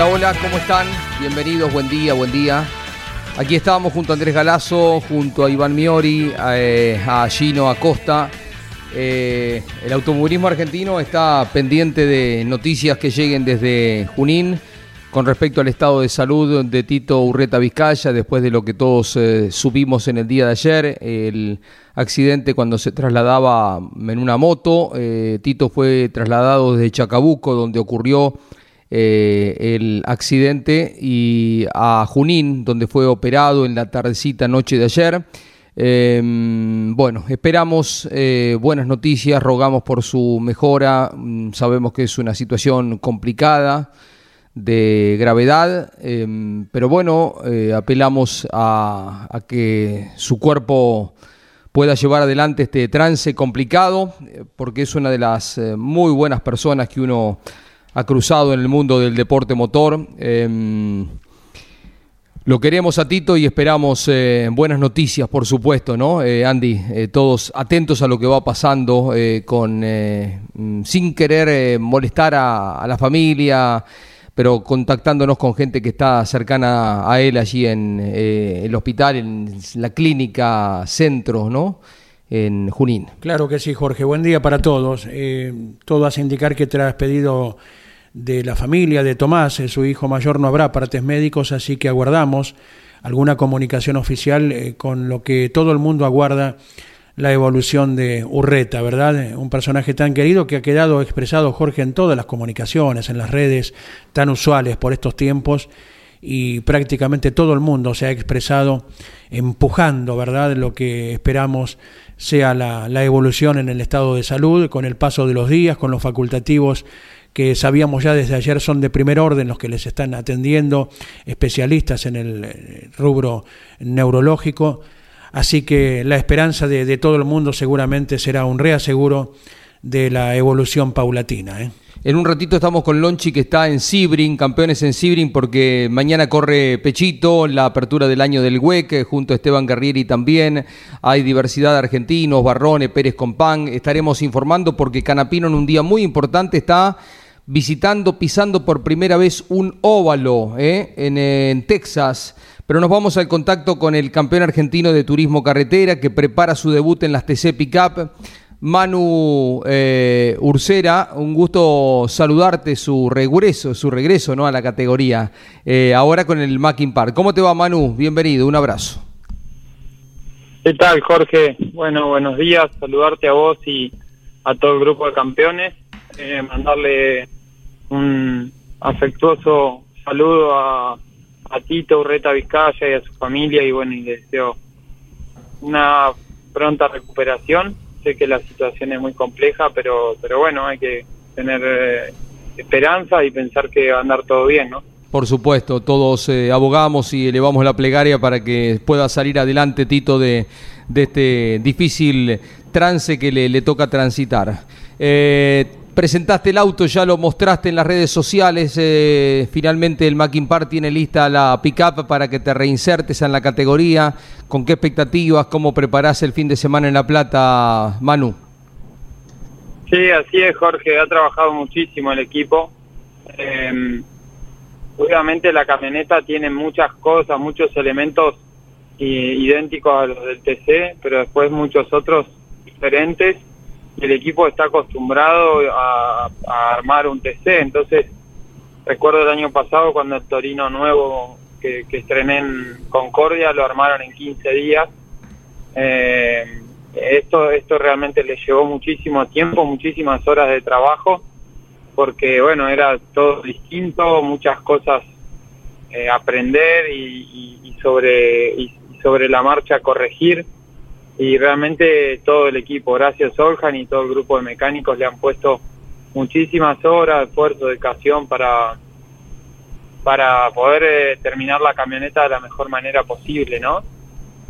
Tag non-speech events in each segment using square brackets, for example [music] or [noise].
Hola, hola, ¿cómo están? Bienvenidos, buen día, buen día. Aquí estamos junto a Andrés Galazo, junto a Iván Miori, a, eh, a Gino Acosta. Eh, el automovilismo argentino está pendiente de noticias que lleguen desde Junín con respecto al estado de salud de Tito Urreta Vizcaya, después de lo que todos eh, subimos en el día de ayer, el accidente cuando se trasladaba en una moto. Eh, Tito fue trasladado desde Chacabuco, donde ocurrió eh, el accidente, y a Junín, donde fue operado en la tardecita noche de ayer. Eh, bueno, esperamos eh, buenas noticias, rogamos por su mejora, mm, sabemos que es una situación complicada, de gravedad, eh, pero bueno, eh, apelamos a, que su cuerpo pueda llevar adelante este trance complicado, porque es una de las muy buenas personas que uno ha cruzado en el mundo del deporte motor. Eh, lo queremos a Tito y esperamos eh, buenas noticias, por supuesto, ¿no? Eh, Andy, eh, todos atentos a lo que va pasando, con, mm, sin querer molestar a, la familia, pero contactándonos con gente que está cercana a él allí en el hospital, en la clínica Centro, ¿no? En Junín. Claro que sí, Jorge. Buen día para todos. Todo hace indicar que tras pedido de la familia de Tomás, eh, su hijo mayor, no habrá partes médicos, así que aguardamos alguna comunicación oficial eh, con lo que todo el mundo aguarda la evolución de Urreta, ¿verdad? Eh, Un personaje tan querido que ha quedado expresado, Jorge, en todas las comunicaciones, en las redes tan usuales por estos tiempos y prácticamente todo el mundo se ha expresado empujando, ¿verdad?, lo que esperamos sea la, la, evolución en el estado de salud, con el paso de los días, con los facultativos que sabíamos ya desde ayer son de primer orden los que les están atendiendo, especialistas en el rubro neurológico. Así que la esperanza de, todo el mundo seguramente será un reaseguro de la evolución paulatina. ¿eh? En un ratito estamos con Lonchi que está en Sibrin, campeones en Sibrin, porque mañana corre Pechito, la apertura del año del WEC, junto a Esteban Guerrieri también. Hay diversidad de argentinos, Barrone, Pérez Compán. Estaremos informando porque Canapino en un día muy importante está visitando, pisando por primera vez un óvalo ¿eh? en, Texas. Pero nos vamos al contacto con el campeón argentino de turismo carretera que prepara su debut en las TC Pickup. Manu eh, Ursera, un gusto saludarte, su regreso, su regreso ¿no? a la categoría, eh, ahora con el Mackin Park. ¿Cómo te va Manu? Bienvenido, un abrazo. ¿Qué tal Jorge? Bueno, buenos días, saludarte a vos y a todo el grupo de campeones, mandarle un afectuoso saludo a, a Tito Urreta Vizcaya y a su familia y bueno, y les deseo una pronta recuperación sé que la situación es muy compleja, pero, pero bueno, hay que tener eh, esperanza y pensar que va a andar todo bien, ¿no? Por supuesto, todos eh, abogamos y elevamos la plegaria para que pueda salir adelante Tito de, de este difícil trance que le, le toca transitar. Eh, presentaste el auto, ya lo mostraste en las redes sociales. Eh, finalmente el Mackin Park tiene lista la pickup para que te reinsertes en la categoría. ¿Con qué expectativas? ¿Cómo preparás el fin de semana en La Plata, Manu? Sí, así es, Jorge. Ha trabajado muchísimo el equipo. Eh, obviamente la camioneta tiene muchas cosas, muchos elementos idénticos a los del TC, pero después muchos otros diferentes. Y el equipo está acostumbrado a, armar un TC, entonces recuerdo el año pasado cuando el Torino nuevo que, estrené en Concordia lo armaron en 15 días. Eh, esto, esto realmente le llevó muchísimo tiempo, muchísimas horas de trabajo, porque bueno, era todo distinto, muchas cosas eh, aprender y, sobre, y sobre la marcha corregir. Y realmente todo el equipo, gracias Oljan y todo el grupo de mecánicos le han puesto muchísimas horas, esfuerzo, dedicación para, para poder eh, terminar la camioneta de la mejor manera posible, ¿no?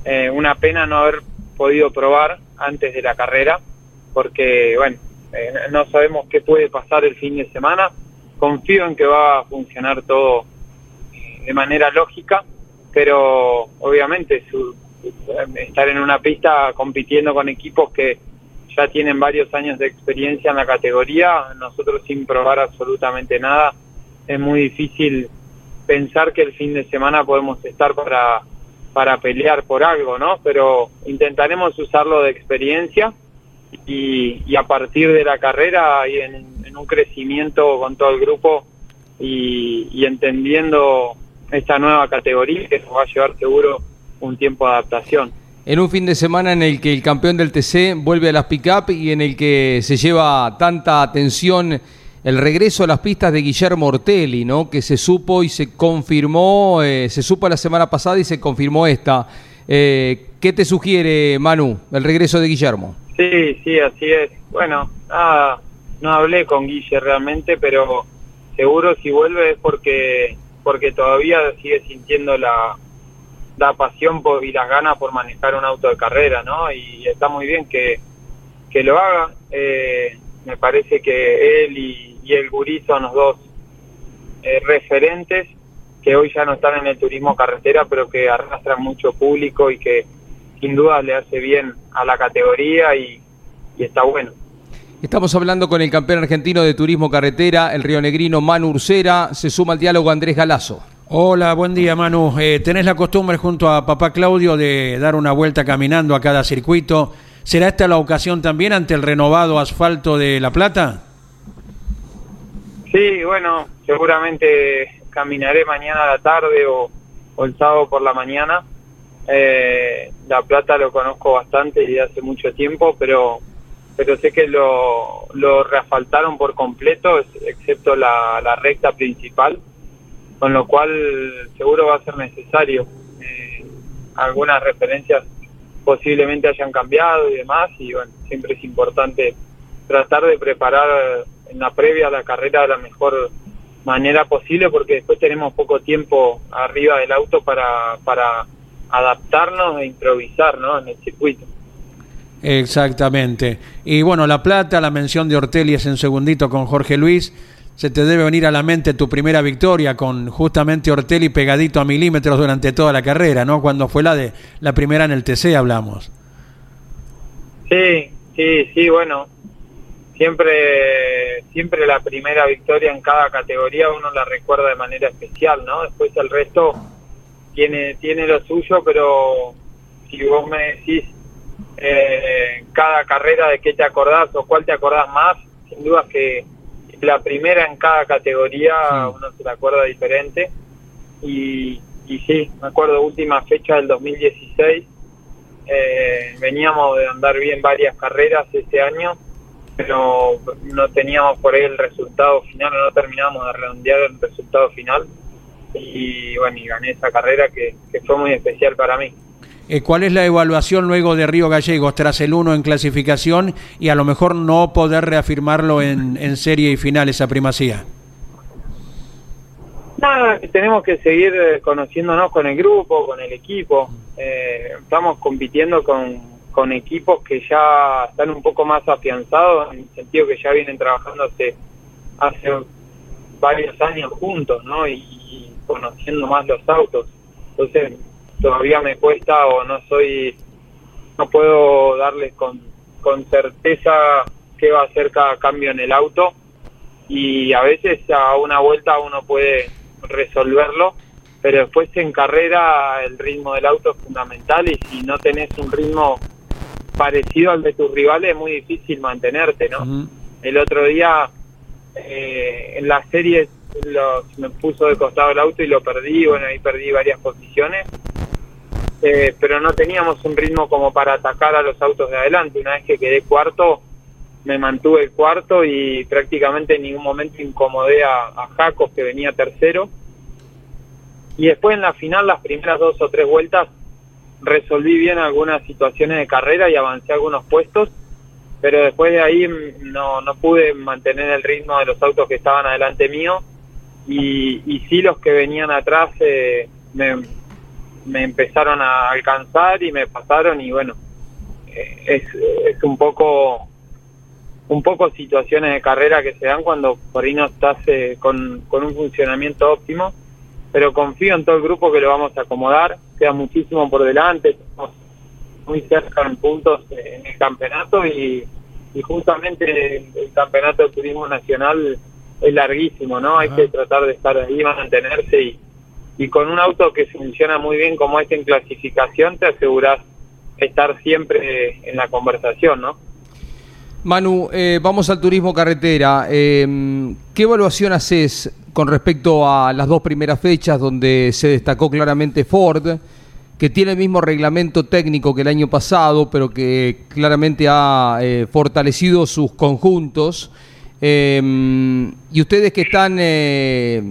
Eh, una pena no haber podido probar antes de la carrera, porque, bueno, eh, no sabemos qué puede pasar el fin de semana. Confío en que va a funcionar todo eh, de manera lógica, pero obviamente su, estar en una pista compitiendo con equipos que ya tienen varios años de experiencia en la categoría, nosotros sin probar absolutamente nada, es muy difícil pensar que el fin de semana podemos estar para para pelear por algo, ¿no? Pero intentaremos usarlo de experiencia y, a partir de la carrera y en, un crecimiento con todo el grupo y, entendiendo esta nueva categoría que nos va a llevar seguro un tiempo de adaptación. En un fin de semana en el que el campeón del TC vuelve a las pick-up y en el que se lleva tanta atención el regreso a las pistas de Guillermo Ortelli, ¿no? que se supo y se confirmó, eh, se supo la semana pasada y se confirmó esta. Eh, ¿Qué te sugiere, Manu, el regreso de Guillermo? Sí, sí, así es. Bueno, nada, no hablé con Guille realmente, pero seguro si vuelve es porque porque todavía sigue sintiendo la, la pasión por, y las ganas por manejar un auto de carrera, ¿no? Y está muy bien que, que lo haga. Eh, me parece que él y, y el Gurí son los dos eh, referentes que hoy ya no están en el turismo carretera, pero que arrastran mucho público y que sin duda le hace bien a la categoría y, está bueno. Estamos hablando con el campeón argentino de turismo carretera, el río negrino Manu Ursera. Se suma al diálogo Andrés Galazo. Hola, buen día Manu. Eh, ¿Tenés la costumbre junto a papá Claudio de dar una vuelta caminando a cada circuito? ¿Será esta la ocasión también ante el renovado asfalto de La Plata? Sí, bueno, seguramente caminaré mañana a la tarde o, el sábado por la mañana. Eh, la Plata lo conozco bastante y hace mucho tiempo, pero pero sé que lo, lo reasfaltaron por completo, excepto la, la recta principal, con lo cual seguro va a ser necesario. Eh, algunas referencias posiblemente hayan cambiado y demás, y bueno, siempre es importante tratar de preparar en la previa la carrera de la mejor manera posible porque después tenemos poco tiempo arriba del auto para, para adaptarnos e improvisar ¿no? en el circuito. Exactamente. Y bueno, La Plata, la mención de Ortelli es en segundito con Jorge Luis. Se te debe venir a la mente tu primera victoria con justamente Ortelli pegadito a milímetros durante toda la carrera, ¿no? Cuando fue la de la primera en el TC hablamos. Sí, sí, sí, bueno, siempre siempre la primera victoria en cada categoría uno la recuerda de manera especial, ¿no? Después el resto tiene tiene lo suyo, pero si vos me decís eh, cada carrera de qué te acordás o cuál te acordás más, sin duda que la primera en cada categoría uno se la acuerda diferente. Y, y sí, me acuerdo última fecha del 2016 eh, veníamos de andar bien varias carreras este año pero no teníamos por ahí el resultado final, no terminamos de redondear el resultado final. Y bueno, y gané esa carrera que, fue muy especial para mí. Eh, ¿Cuál es la evaluación luego de Río Gallegos tras el 1 en clasificación y a lo mejor no poder reafirmarlo en, en serie y final esa primacía? Nada, tenemos que seguir eh, conociéndonos con el grupo, con el equipo. Eh, estamos compitiendo con, con equipos que ya están un poco más afianzados, en el sentido que ya vienen trabajando hace, hace varios años juntos, ¿no? Y, conociendo más los autos. Entonces, todavía me cuesta o no soy, no puedo darles con, con certeza qué va a hacer cada cambio en el auto. Y a veces a una vuelta uno puede resolverlo, pero después en carrera el ritmo del auto es fundamental y si no tenés un ritmo parecido al de tus rivales es muy difícil mantenerte, ¿no? El otro día eh, en la serie me puso de costado el auto y lo perdí, bueno, ahí perdí varias posiciones, eh, pero no teníamos un ritmo como para atacar a los autos de adelante. Una vez que quedé cuarto, me mantuve cuarto y prácticamente en ningún momento incomodé a, a Jacos, que venía tercero. Y después en la final, las primeras dos o tres vueltas, resolví bien algunas situaciones de carrera y avancé algunos puestos, pero después de ahí no, no pude mantener el ritmo de los autos que estaban adelante mío y, y sí los que venían atrás eh, me, me empezaron a alcanzar y me pasaron y bueno, eh, es, es un poco un poco situaciones de carrera que se dan cuando por ahí no estás eh, con, con un funcionamiento óptimo, pero confío en todo el grupo que lo vamos a acomodar, queda muchísimo por delante, estamos muy cerca en puntos en el campeonato y, y justamente el, el, campeonato de turismo nacional es larguísimo, ¿no? Hay que tratar de estar ahí, mantenerse y, y con un auto que funciona muy bien como este en clasificación te aseguras estar siempre en la conversación, ¿no? Manu, eh, vamos al turismo carretera. Eh, ¿Qué evaluación haces con respecto a las dos primeras fechas donde se destacó claramente Ford, que tiene el mismo reglamento técnico que el año pasado, pero que claramente ha eh, fortalecido sus conjuntos? Eh, y ustedes que están eh,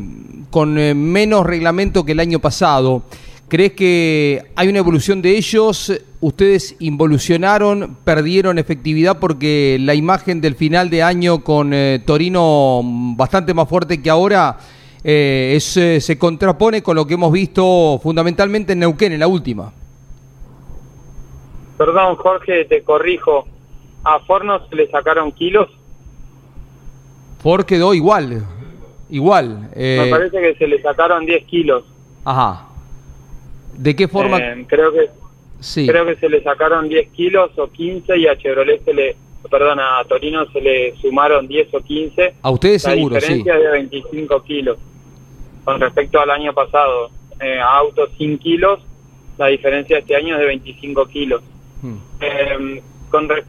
con eh, menos reglamento que el año pasado, ¿crees que hay una evolución de ellos? ¿Ustedes involucionaron, perdieron efectividad porque la imagen del final de año con eh, Torino bastante más fuerte que ahora eh, es, se contrapone con lo que hemos visto fundamentalmente en Neuquén en la última? Perdón, Jorge, te corrijo. A Forno se le sacaron kilos Ford quedó igual, igual. Eh, Me parece que se le sacaron 10 kilos. Ajá. ¿De qué forma? Eh, creo que sí. creo que se le sacaron 10 kilos o 15 y a Chevrolet se le, perdón, a Torino se le sumaron 10 o 15. A ustedes La seguro, diferencia sí. es de 25 kilos con respecto al año pasado. Eh, a autos sin kilos, la diferencia este año es de 25 kilos. Hmm. Eh, con re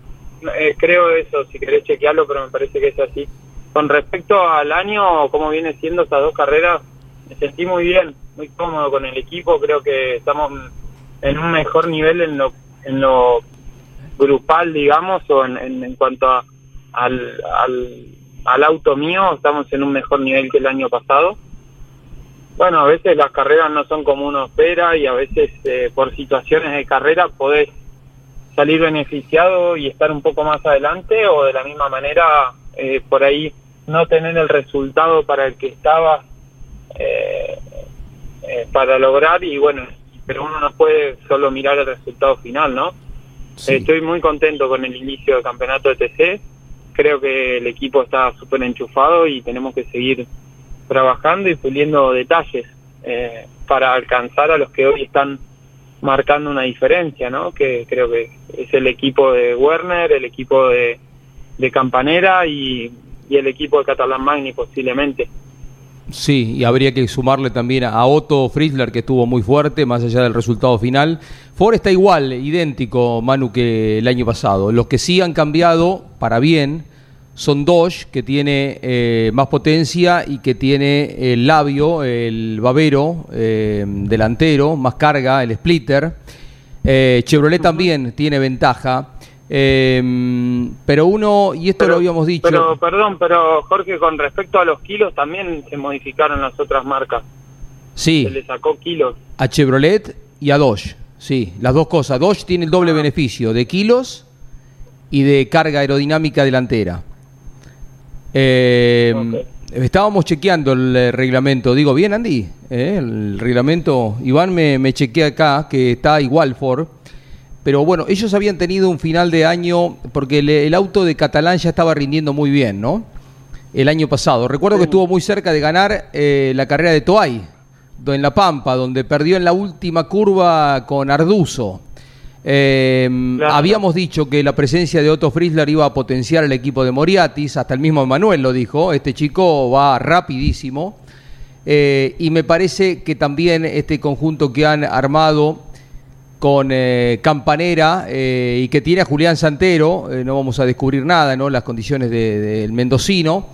eh, creo eso, si querés chequearlo, pero me parece que es así. Con respecto al año, cómo viene siendo estas dos carreras, me sentí muy bien, muy cómodo con el equipo. Creo que estamos en un mejor nivel en lo, en lo grupal, digamos, o en, en, cuanto a, al, al, al auto mío, estamos en un mejor nivel que el año pasado. Bueno, a veces las carreras no son como uno espera y a veces eh, por situaciones de carrera podés salir beneficiado y estar un poco más adelante o de la misma manera eh, por ahí no tener el resultado para el que estaba eh, eh, para lograr y bueno, pero uno no puede solo mirar el resultado final, ¿no? Sí. Estoy muy contento con el inicio del campeonato de TC, creo que el equipo está súper enchufado y tenemos que seguir trabajando y puliendo detalles eh, para alcanzar a los que hoy están marcando una diferencia, ¿no? Que creo que es el equipo de Werner, el equipo de, de Campanera y, y, el equipo de Catalán Magni posiblemente. Sí, y habría que sumarle también a Otto Frizzler que estuvo muy fuerte, más allá del resultado final. Ford está igual, idéntico, Manu, que el año pasado. Los que sí han cambiado para bien son Dodge, que tiene eh, más potencia y que tiene el labio, el babero eh, delantero, más carga, el splitter. Eh, Chevrolet también tiene ventaja. Eh, pero uno, y esto pero, lo habíamos dicho. Pero, perdón, pero Jorge, con respecto a los kilos, también se modificaron las otras marcas. Sí. Se le sacó kilos. A Chevrolet y a Dodge. Sí, las dos cosas. Dodge tiene el doble ah. beneficio de kilos y de carga aerodinámica delantera. Eh, okay. Estábamos chequeando el eh, reglamento. Digo, bien, Andy. ¿Eh? El reglamento. Iván me, me chequea acá que está igual Ford. Pero bueno, ellos habían tenido un final de año porque el, el, auto de Catalán ya estaba rindiendo muy bien, ¿no? El año pasado. Recuerdo que estuvo muy cerca de ganar eh, la carrera de Toay, en La Pampa, donde perdió en la última curva con Arduzo. Eh, claro. Habíamos dicho que la presencia de Otto Frizzler iba a potenciar el equipo de Moriatis, hasta el mismo Manuel lo dijo, este chico va rapidísimo. eh, y me parece que también este conjunto que han armado con eh, Campanera eh, y que tiene a Julián Santero, no vamos a descubrir nada, ¿no? Las condiciones del mendocino,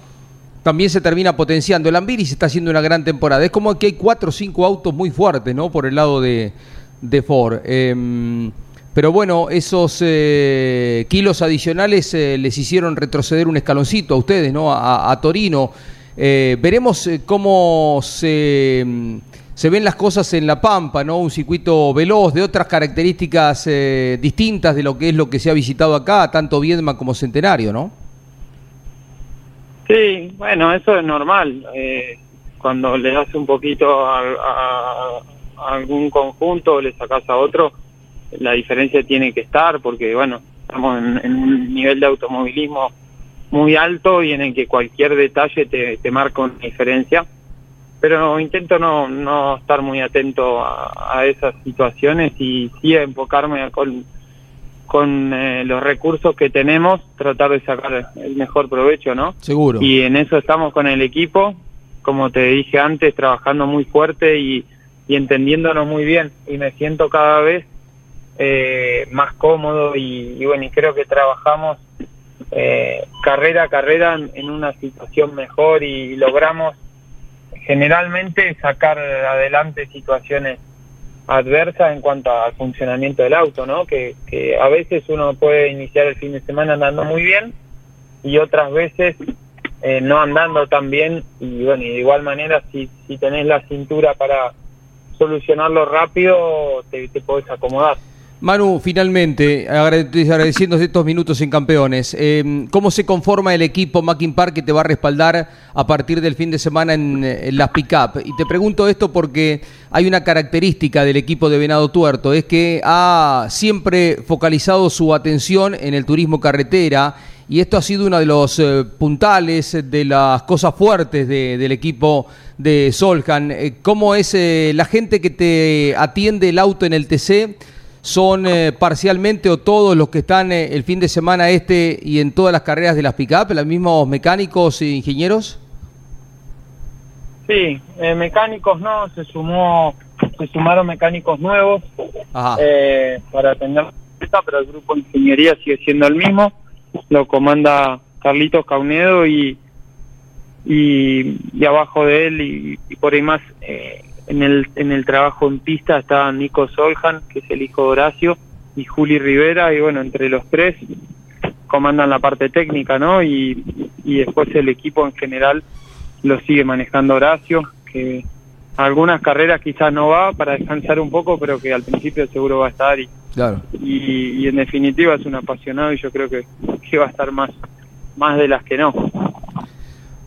también se termina potenciando. El Ambiris está haciendo una gran temporada. Es como que hay cuatro o cinco autos muy fuertes, ¿no? Por el lado de, de Ford. Em, pero bueno, esos kilos adicionales les hicieron retroceder un escaloncito a ustedes, ¿no? a Torino. Eh, veremos eh, cómo se, se, ven las cosas en La Pampa, ¿no? Un circuito veloz, de otras características eh, distintas de lo que es lo que se ha visitado acá, tanto Viedma como Centenario, ¿no? Sí, bueno, eso es normal. cuando le das un poquito a, algún conjunto, le sacas a otro, la diferencia tiene que estar, porque bueno, estamos en un nivel de automovilismo muy alto y en el que cualquier detalle te marca una diferencia. Pero intento no, no estar muy atento a, esas situaciones y sí enfocarme con, con eh, los recursos que tenemos, tratar de sacar el mejor provecho, ¿no? Seguro. Y en eso estamos con el equipo, como te dije antes, trabajando muy fuerte y, y entendiéndonos muy bien. Y me siento cada vez eh, más cómodo y, y, bueno, y creo que trabajamos eh, carrera a carrera en, una situación mejor y logramos generalmente sacar adelante situaciones adversas en cuanto al funcionamiento del auto, ¿no? Que, a veces uno puede iniciar el fin de semana andando muy bien y otras veces eh, no andando tan bien y bueno, y de igual manera si, si tenés la cintura para solucionarlo rápido te, te podés acomodar. Manu, finalmente, agradeciendo estos minutos en campeones, em, ¿cómo se conforma el equipo Mackin Park que te va a respaldar a partir del fin de semana en, las pick-up? Y te pregunto esto porque hay una característica del equipo de Venado Tuerto, es que ha siempre focalizado su atención en el turismo carretera y esto ha sido uno de los eh, puntales de las cosas fuertes del equipo de Soljan. Eh, ¿Cómo es eh, la gente que te atiende el auto en el TC? Son eh, parcialmente o todos los que están eh, el fin de semana este y en todas las carreras de las pick-up, los mismos mecánicos e ingenieros? Sí, eh, mecánicos no, se sumó, se sumaron mecánicos nuevos para tener pero el grupo de ingeniería sigue siendo el mismo, lo comanda Carlitos Caunedo y, y, abajo de él y, y por ahí más en el, en el trabajo en pista está Nico Soljan, que es el hijo de Horacio, y Juli Rivera, y bueno, entre los tres comandan la parte técnica, ¿no? Y, y después el equipo en general lo sigue manejando Horacio, que algunas carreras quizás no va para descansar un poco, pero que al principio seguro va a estar y, claro. y, y en definitiva es un apasionado y yo creo que, que va a estar más, más de las que no.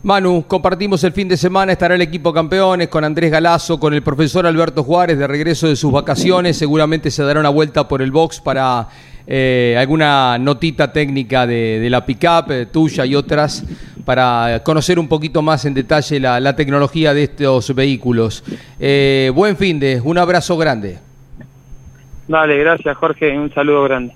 Manu, compartimos el fin de semana, estará el equipo campeones con Andrés Galazo, con el profesor Alberto Juárez de regreso de sus vacaciones, seguramente se dará una vuelta por el box para eh, alguna notita técnica de, la pickup eh, tuya y otras para conocer un poquito más en detalle la, tecnología de estos vehículos. Eh, buen fin de, un abrazo grande. Dale, gracias Jorge, un saludo grande.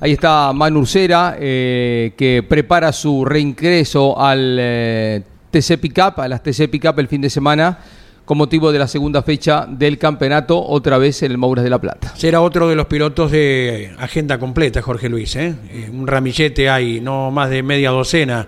Ahí está Manu Ursera, eh, que prepara su reingreso al eh, TC Pickup, a las TC Pickup el fin de semana, con motivo de la segunda fecha del campeonato, otra vez en el Mouras de la Plata. Será otro de los pilotos de agenda completa, Jorge Luis. ¿eh? Un ramillete hay, no más de media docena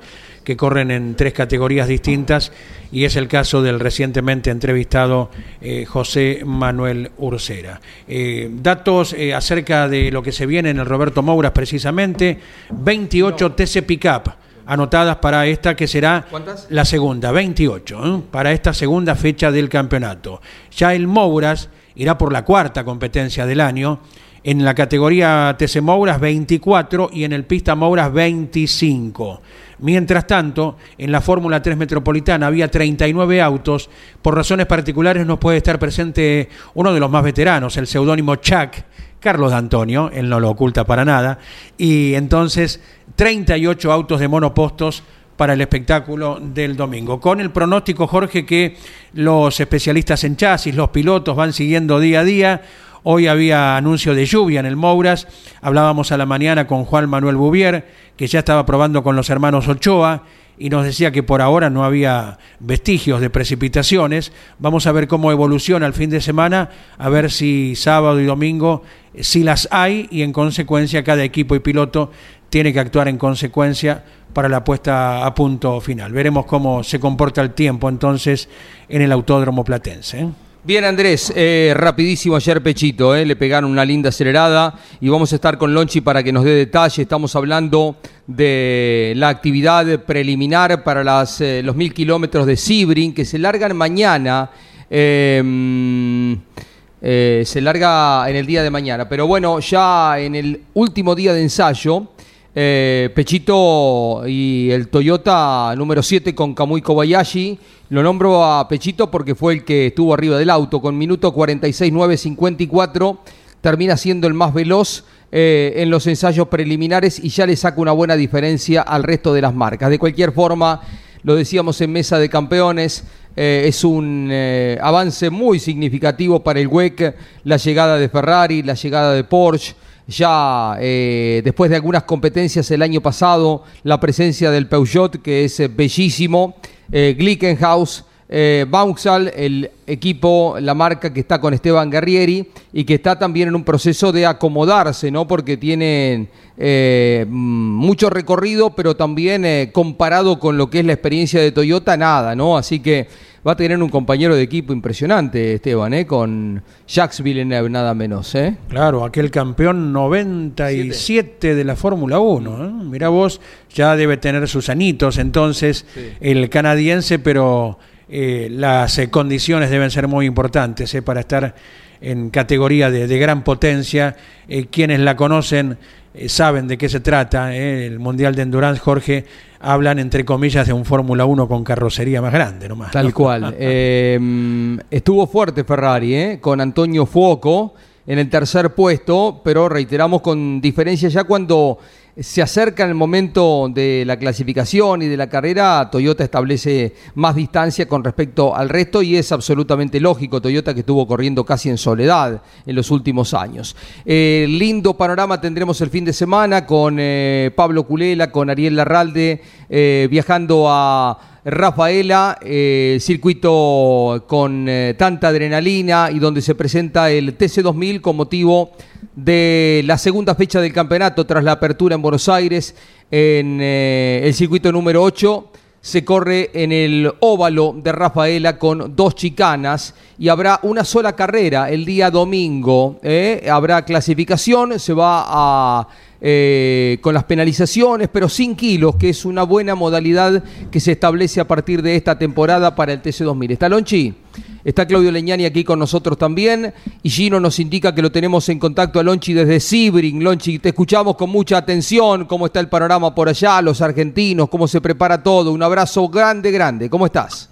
que corren en tres categorías distintas y es el caso del recientemente entrevistado eh, José Manuel Ursera. Eh, datos eh, acerca de lo que se viene en el Roberto Mouras precisamente, 28 TC Pickup anotadas para esta que será la segunda, 28, para esta segunda fecha del campeonato. Ya el Mouras irá por la cuarta competencia del año. En la categoría TC Mouras 24 y en el Pista Mouras 25. Mientras tanto, en la Fórmula 3 Metropolitana había 39 autos. Por razones particulares no puede estar presente uno de los más veteranos, el seudónimo Chuck, Carlos D'Antonio, él no lo oculta para nada. Y entonces, 38 autos de monopostos para el espectáculo del domingo. Con el pronóstico, Jorge, que los especialistas en chasis, los pilotos van siguiendo día a día. Hoy había anuncio de lluvia en el Mouras. Hablábamos a la mañana con Juan Manuel Bouvier, que ya estaba probando con los hermanos Ochoa. y nos decía que por ahora no había vestigios de precipitaciones. Vamos a ver cómo evoluciona el fin de semana, a ver si sábado y domingo eh, si las hay y en consecuencia cada equipo y piloto tiene que actuar en consecuencia para la puesta a punto final. Veremos cómo se comporta el tiempo entonces en el Autódromo Platense. ¿Eh? Bien, Andrés, eh, rapidísimo ayer Pechito, eh, le pegaron una linda acelerada y vamos a estar con Lonchi para que nos dé detalle. Estamos hablando de la actividad preliminar para las, eh, los mil kilómetros de Sibrin que se largan mañana. Em, se larga en el día de mañana, pero bueno, ya en el último día de ensayo eh, Pechito y el Toyota número 7 con Kamui Kobayashi. Lo nombro a Pechito porque fue el que estuvo arriba del auto con minuto 46.954. Termina siendo el más veloz eh, en los ensayos preliminares y ya le saca una buena diferencia al resto de las marcas. De cualquier forma, lo decíamos en Mesa de Campeones, eh, es un avance muy significativo para el WEC, la llegada de Ferrari, la llegada de Porsche ya eh, después de algunas competencias el año pasado, la presencia del Peugeot, que es eh, bellísimo, eh, Glickenhaus, eh, el equipo, la marca que está con Esteban Guerrieri y que está también en un proceso de acomodarse, ¿no? Porque tienen mucho recorrido, pero también comparado con lo que es la experiencia de Toyota, nada, ¿no? Así que va a tener un compañero de equipo impresionante, Esteban, ¿eh? con Jacques Villeneuve, nada menos. ¿eh? Claro, aquel campeón 97 de la Fórmula 1. ¿eh? Mirá vos, ya debe tener sus anitos entonces el canadiense, pero eh, las eh, condiciones deben ser muy importantes para estar en categoría de, de gran potencia. quienes la conocen saben de qué se trata. El Mundial de Endurance, Jorge, hablan entre comillas de un Fórmula 1 con carrocería más grande nomás. Tal cual. [laughs] Em, estuvo fuerte Ferrari, ¿eh? con Antonio Fuoco en el tercer puesto, pero reiteramos con diferencia ya cuando se acerca el momento de la clasificación y de la carrera, Toyota establece más distancia con respecto al resto y es absolutamente lógico. Toyota que estuvo corriendo casi en soledad en los últimos años. Eh, lindo panorama tendremos el fin de semana con eh, Pablo Culela, con Ariel Larralde, eh, viajando a Rafaela, circuito con tanta adrenalina y donde se presenta el TC2000 con motivo de la segunda fecha del campeonato tras la apertura en Buenos Aires en eh, el circuito número 8. Se corre en el óvalo de Rafaela con dos chicanas y habrá una sola carrera el día domingo. ¿eh? Habrá clasificación, se va a eh, con las penalizaciones, pero sin kilos, que es una buena modalidad que se establece a partir de esta temporada para el TC2000. ¿Está Lonchi? Está Claudio Leñani aquí con nosotros también. Y Gino nos indica que lo tenemos en contacto a Lonchi desde Sibring. Lonchi, te escuchamos con mucha atención. ¿Cómo está el panorama por allá? Los argentinos, cómo se prepara todo. Un abrazo grande, grande. ¿Cómo estás?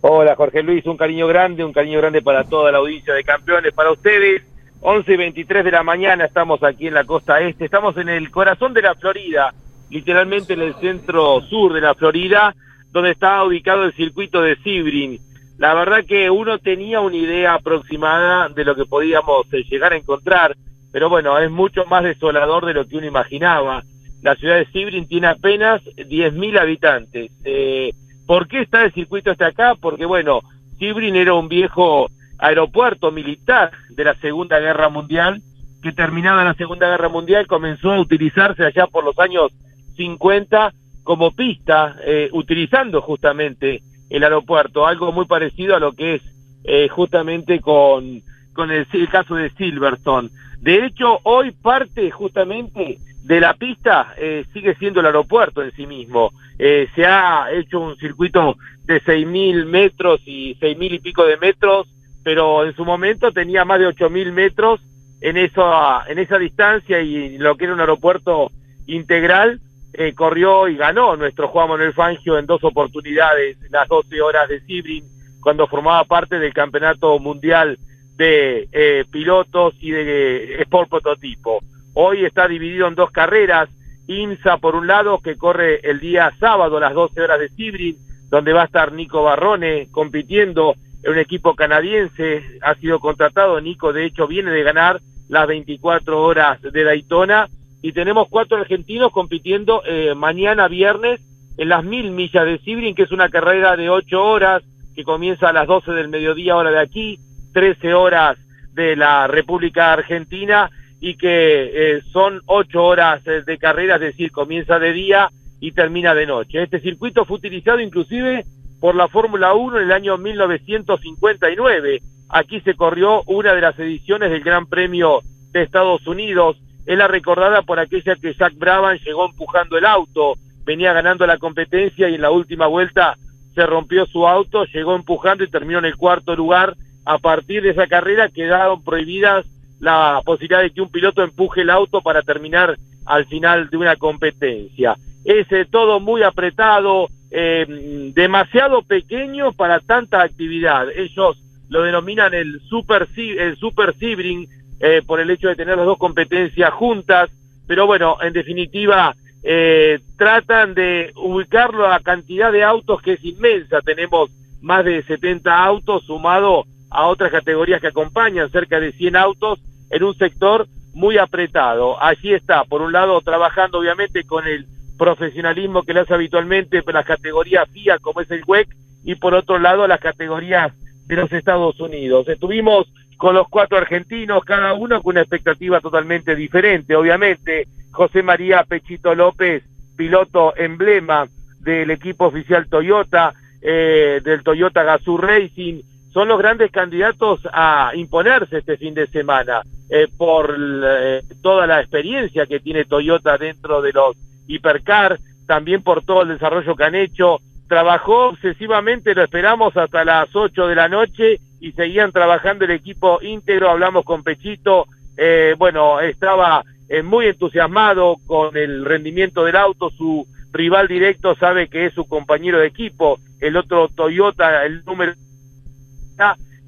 Hola, Jorge Luis. Un cariño grande, un cariño grande para toda la audiencia de campeones, para ustedes. 11 y 23 de la mañana estamos aquí en la costa este. Estamos en el corazón de la Florida, literalmente en el centro sur de la Florida, donde está ubicado el circuito de Sibrin la verdad que uno tenía una idea aproximada de lo que podíamos eh, llegar a encontrar, pero bueno, es mucho más desolador de lo que uno imaginaba. La ciudad de Sibrin tiene apenas 10.000 habitantes. Eh, ¿Por qué está el circuito hasta acá? Porque bueno, Sibrin era un viejo aeropuerto militar de la Segunda Guerra Mundial, que terminada la Segunda Guerra Mundial comenzó a utilizarse allá por los años 50 como pista, eh, utilizando justamente el aeropuerto, algo muy parecido a lo que es eh, justamente con, con el, caso de Silverstone. De hecho, hoy parte justamente de la pista eh, sigue siendo el aeropuerto en sí mismo. Eh, se ha hecho un circuito de 6.000 metros y 6.000 y pico de metros, pero en su momento tenía más de 8.000 metros en esa, en esa distancia y lo que era un aeropuerto integral eh, corrió y ganó nuestro Juan Manuel Fangio en dos oportunidades, las 12 horas de Sibrin, cuando formaba parte del Campeonato Mundial de eh, Pilotos y de eh, Sport Prototipo. Hoy está dividido en dos carreras, INSA por un lado, que corre el día sábado a las 12 horas de Sibrin, donde va a estar Nico Barrone compitiendo en un equipo canadiense, ha sido contratado, Nico de hecho viene de ganar las 24 horas de Daytona, y tenemos cuatro argentinos compitiendo eh, mañana viernes en las mil millas de Sibrin, que es una carrera de ocho horas, que comienza a las 12 del mediodía hora de aquí, 13 horas de la República Argentina, y que eh, son ocho horas eh, de carrera, es decir, comienza de día y termina de noche. Este circuito fue utilizado inclusive por la Fórmula 1 en el año 1959. Aquí se corrió una de las ediciones del Gran Premio de Estados Unidos. Es la recordada por aquella que Jack Brabham llegó empujando el auto, venía ganando la competencia y en la última vuelta se rompió su auto, llegó empujando y terminó en el cuarto lugar. A partir de esa carrera quedaron prohibidas la posibilidad de que un piloto empuje el auto para terminar al final de una competencia. Es eh, todo muy apretado, eh, demasiado pequeño para tanta actividad. Ellos lo denominan el super, el super sibling eh, por el hecho de tener las dos competencias juntas, pero bueno, en definitiva eh, tratan de ubicarlo a la cantidad de autos que es inmensa. Tenemos más de 70 autos sumado a otras categorías que acompañan, cerca de 100 autos en un sector muy apretado. Allí está, por un lado, trabajando obviamente con el profesionalismo que le hace habitualmente las categorías FIA como es el WEC y por otro lado las categorías de los Estados Unidos. Estuvimos con los cuatro argentinos, cada uno con una expectativa totalmente diferente. Obviamente, José María Pechito López, piloto emblema del equipo oficial Toyota, eh, del Toyota Gazoo Racing, son los grandes candidatos a imponerse este fin de semana eh, por eh, toda la experiencia que tiene Toyota dentro de los Hipercar, también por todo el desarrollo que han hecho. Trabajó obsesivamente, lo esperamos hasta las 8 de la noche y seguían trabajando el equipo íntegro, hablamos con Pechito, eh, bueno, estaba eh, muy entusiasmado con el rendimiento del auto, su rival directo sabe que es su compañero de equipo, el otro Toyota, el número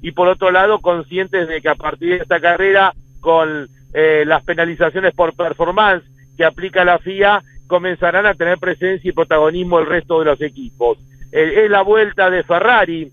y por otro lado conscientes de que a partir de esta carrera con eh, las penalizaciones por performance que aplica la FIA comenzarán a tener presencia y protagonismo el resto de los equipos. es la vuelta de Ferrari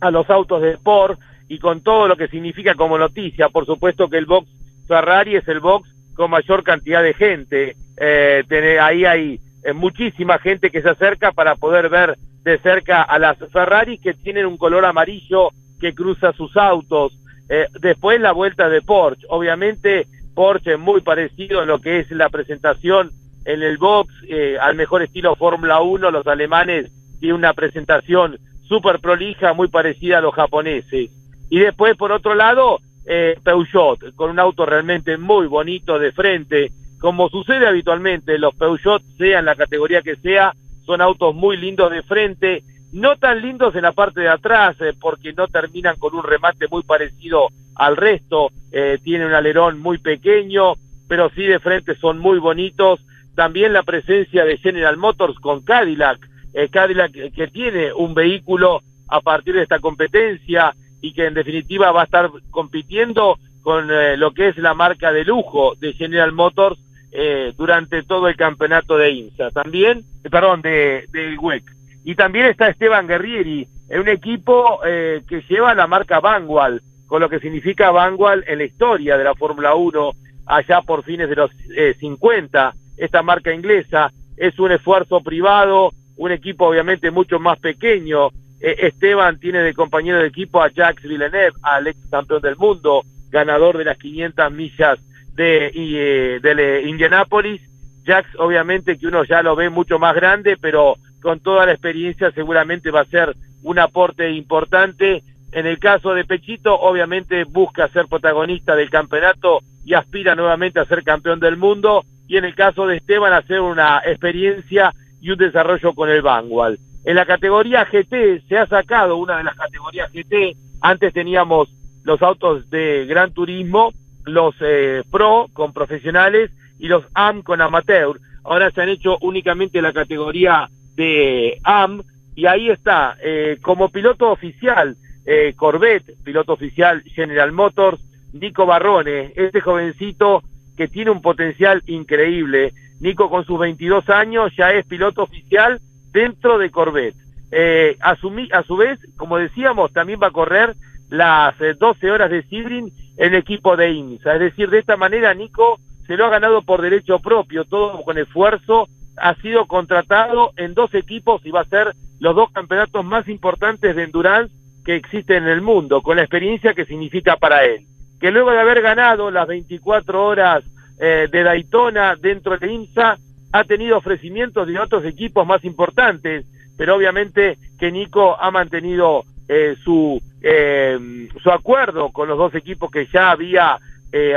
a los autos de sport y con todo lo que significa como noticia. Por supuesto que el box Ferrari es el box con mayor cantidad de gente. Eh, ahí hay eh, muchísima gente que se acerca para poder ver de cerca a las Ferrari que tienen un color amarillo que cruza sus autos. Eh, después la vuelta de Porsche. Obviamente Porsche es muy parecido a lo que es la presentación en el box, eh, al mejor estilo Fórmula 1, los alemanes tienen una presentación súper prolija, muy parecida a los japoneses. Y después, por otro lado, eh, Peugeot, con un auto realmente muy bonito de frente, como sucede habitualmente, los Peugeot, sea en la categoría que sea, son autos muy lindos de frente, no tan lindos en la parte de atrás, eh, porque no terminan con un remate muy parecido al resto, eh, tiene un alerón muy pequeño, pero sí de frente son muy bonitos, también la presencia de General Motors con Cadillac, eh, Cadillac que tiene un vehículo a partir de esta competencia y que en definitiva va a estar compitiendo con eh, lo que es la marca de lujo de General Motors eh, durante todo el campeonato de INSA. También, perdón, de, de WEC. Y también está Esteban Guerrieri, en un equipo que lleva la marca Vanguard, con lo que significa Vanguard en la historia de la Fórmula 1 allá por fines de los 50 esta marca inglesa. Es un esfuerzo privado, un equipo obviamente mucho más pequeño. Eh, Esteban tiene de compañero de equipo a Jacques Villeneuve, al ex campeón del mundo, ganador de las 500 millas de, eh, de Indianápolis. Jacques obviamente que uno ya lo ve mucho más grande, pero con toda la experiencia seguramente va a ser un aporte importante. En el caso de Pechito, obviamente busca ser protagonista del campeonato y aspira nuevamente a ser campeón del mundo y en el caso de Esteban hacer una experiencia y un desarrollo con el Vanguard. En la categoría GT se ha sacado una de las categorías GT, antes teníamos los autos de gran turismo, los eh, Pro con profesionales y los AM con amateur. Ahora se han hecho únicamente la categoría de AM y ahí está, eh, como piloto oficial eh, Corvette, piloto oficial General Motors, Nico Barrone, este jovencito que tiene un potencial increíble. Nico con sus 22 años ya es piloto oficial dentro de Corvette. Eh, a, su, vez, como decíamos, también va a correr las 12 eh, horas de Sidrin en equipo de INSA. Es decir, de esta manera Nico se lo ha ganado por derecho propio, todo con esfuerzo, ha sido contratado en dos equipos y va a ser los dos campeonatos más importantes de endurance que existen en el mundo, con la experiencia que significa para él. Que luego de haber ganado las 24 horas eh, de Daytona dentro de IMSA, ha tenido ofrecimientos de otros equipos más importantes, pero obviamente que Nico ha mantenido eh, su, eh, su acuerdo con los dos equipos que ya había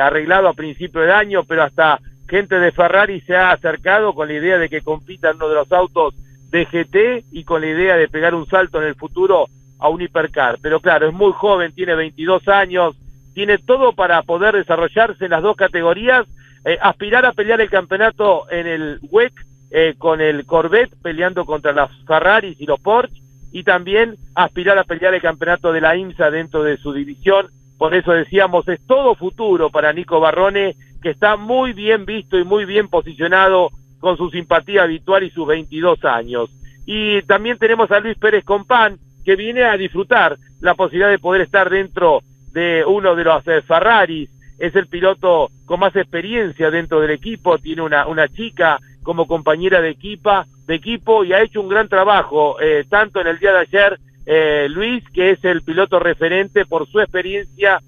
arreglado a principio de año, pero hasta gente de Ferrari se ha acercado con la idea de que compitan uno de los autos de GT y con la idea de pegar un salto en el futuro a un hipercar. Pero claro, es muy joven, tiene 22 años, tiene todo para poder desarrollarse en las dos categorías, eh, aspirar a pelear el campeonato en el WEC eh, con el Corvette, peleando contra las Ferraris y los Porsche, y también aspirar a pelear el campeonato de la IMSA dentro de su división. Por eso decíamos, es todo futuro para Nico Barrone, que está muy bien visto y muy bien posicionado con su simpatía habitual y sus 22 años. Y también tenemos a Luis Pérez Compán, que viene a disfrutar la posibilidad de poder estar dentro de uno de los eh, Ferraris, es el piloto con más experiencia dentro del equipo, tiene una, una chica como compañera de, equipa, de equipo y ha hecho un gran trabajo, eh, tanto en el día de ayer, eh, Luis, que es el piloto referente por su experiencia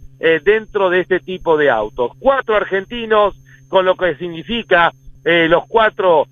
dentro de este tipo de autos. Cuatro argentinos, con lo que significa los cuatro,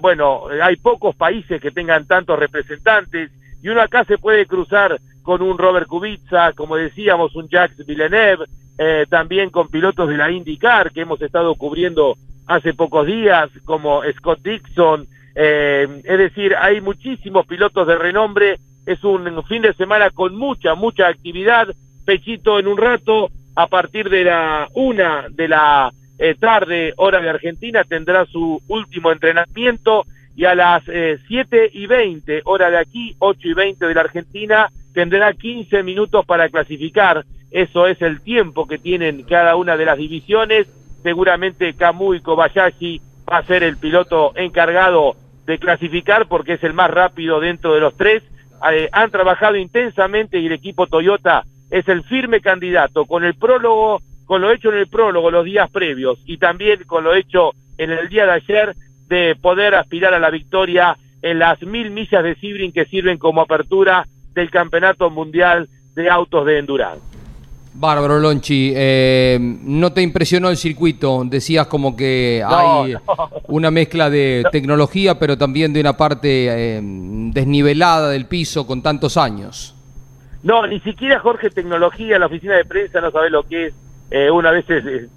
bueno, hay pocos países que tengan tantos representantes, y uno acá se puede cruzar con un Robert Kubica, como decíamos, un Jacques Villeneuve, eh, también con pilotos de la IndyCar que hemos estado cubriendo hace pocos días, como Scott Dixon, eh, es decir, hay muchísimos pilotos de renombre, es un fin de semana con mucha, mucha actividad, Pechito en un rato, a partir de la una de la eh, tarde, hora de Argentina, tendrá su último entrenamiento. Y a las 7 y 20, hora de aquí, 8 y 20 de la Argentina, tendrá 15 minutos para clasificar. Eso es el tiempo que tienen cada una de las divisiones. Seguramente Kamui Kobayashi va a ser el piloto encargado de clasificar porque es el más rápido dentro de los tres. Eh, han trabajado intensamente y el equipo Toyota es el firme candidato con el prólogo, con lo hecho en el prólogo los días previos y también con lo hecho en el día de ayer de poder aspirar a la victoria en las mil millas de Sibrin que sirven como apertura del Campeonato Mundial de Autos de Endurance. Bárbaro Lonchi, eh, ¿no te impresionó el circuito? Decías como que hay [laughs] una mezcla de tecnología, pero también de una parte eh, desnivelada del piso con tantos años. No, ni siquiera Jorge Tecnología, la oficina de prensa no sabe lo que es. Eh, una vez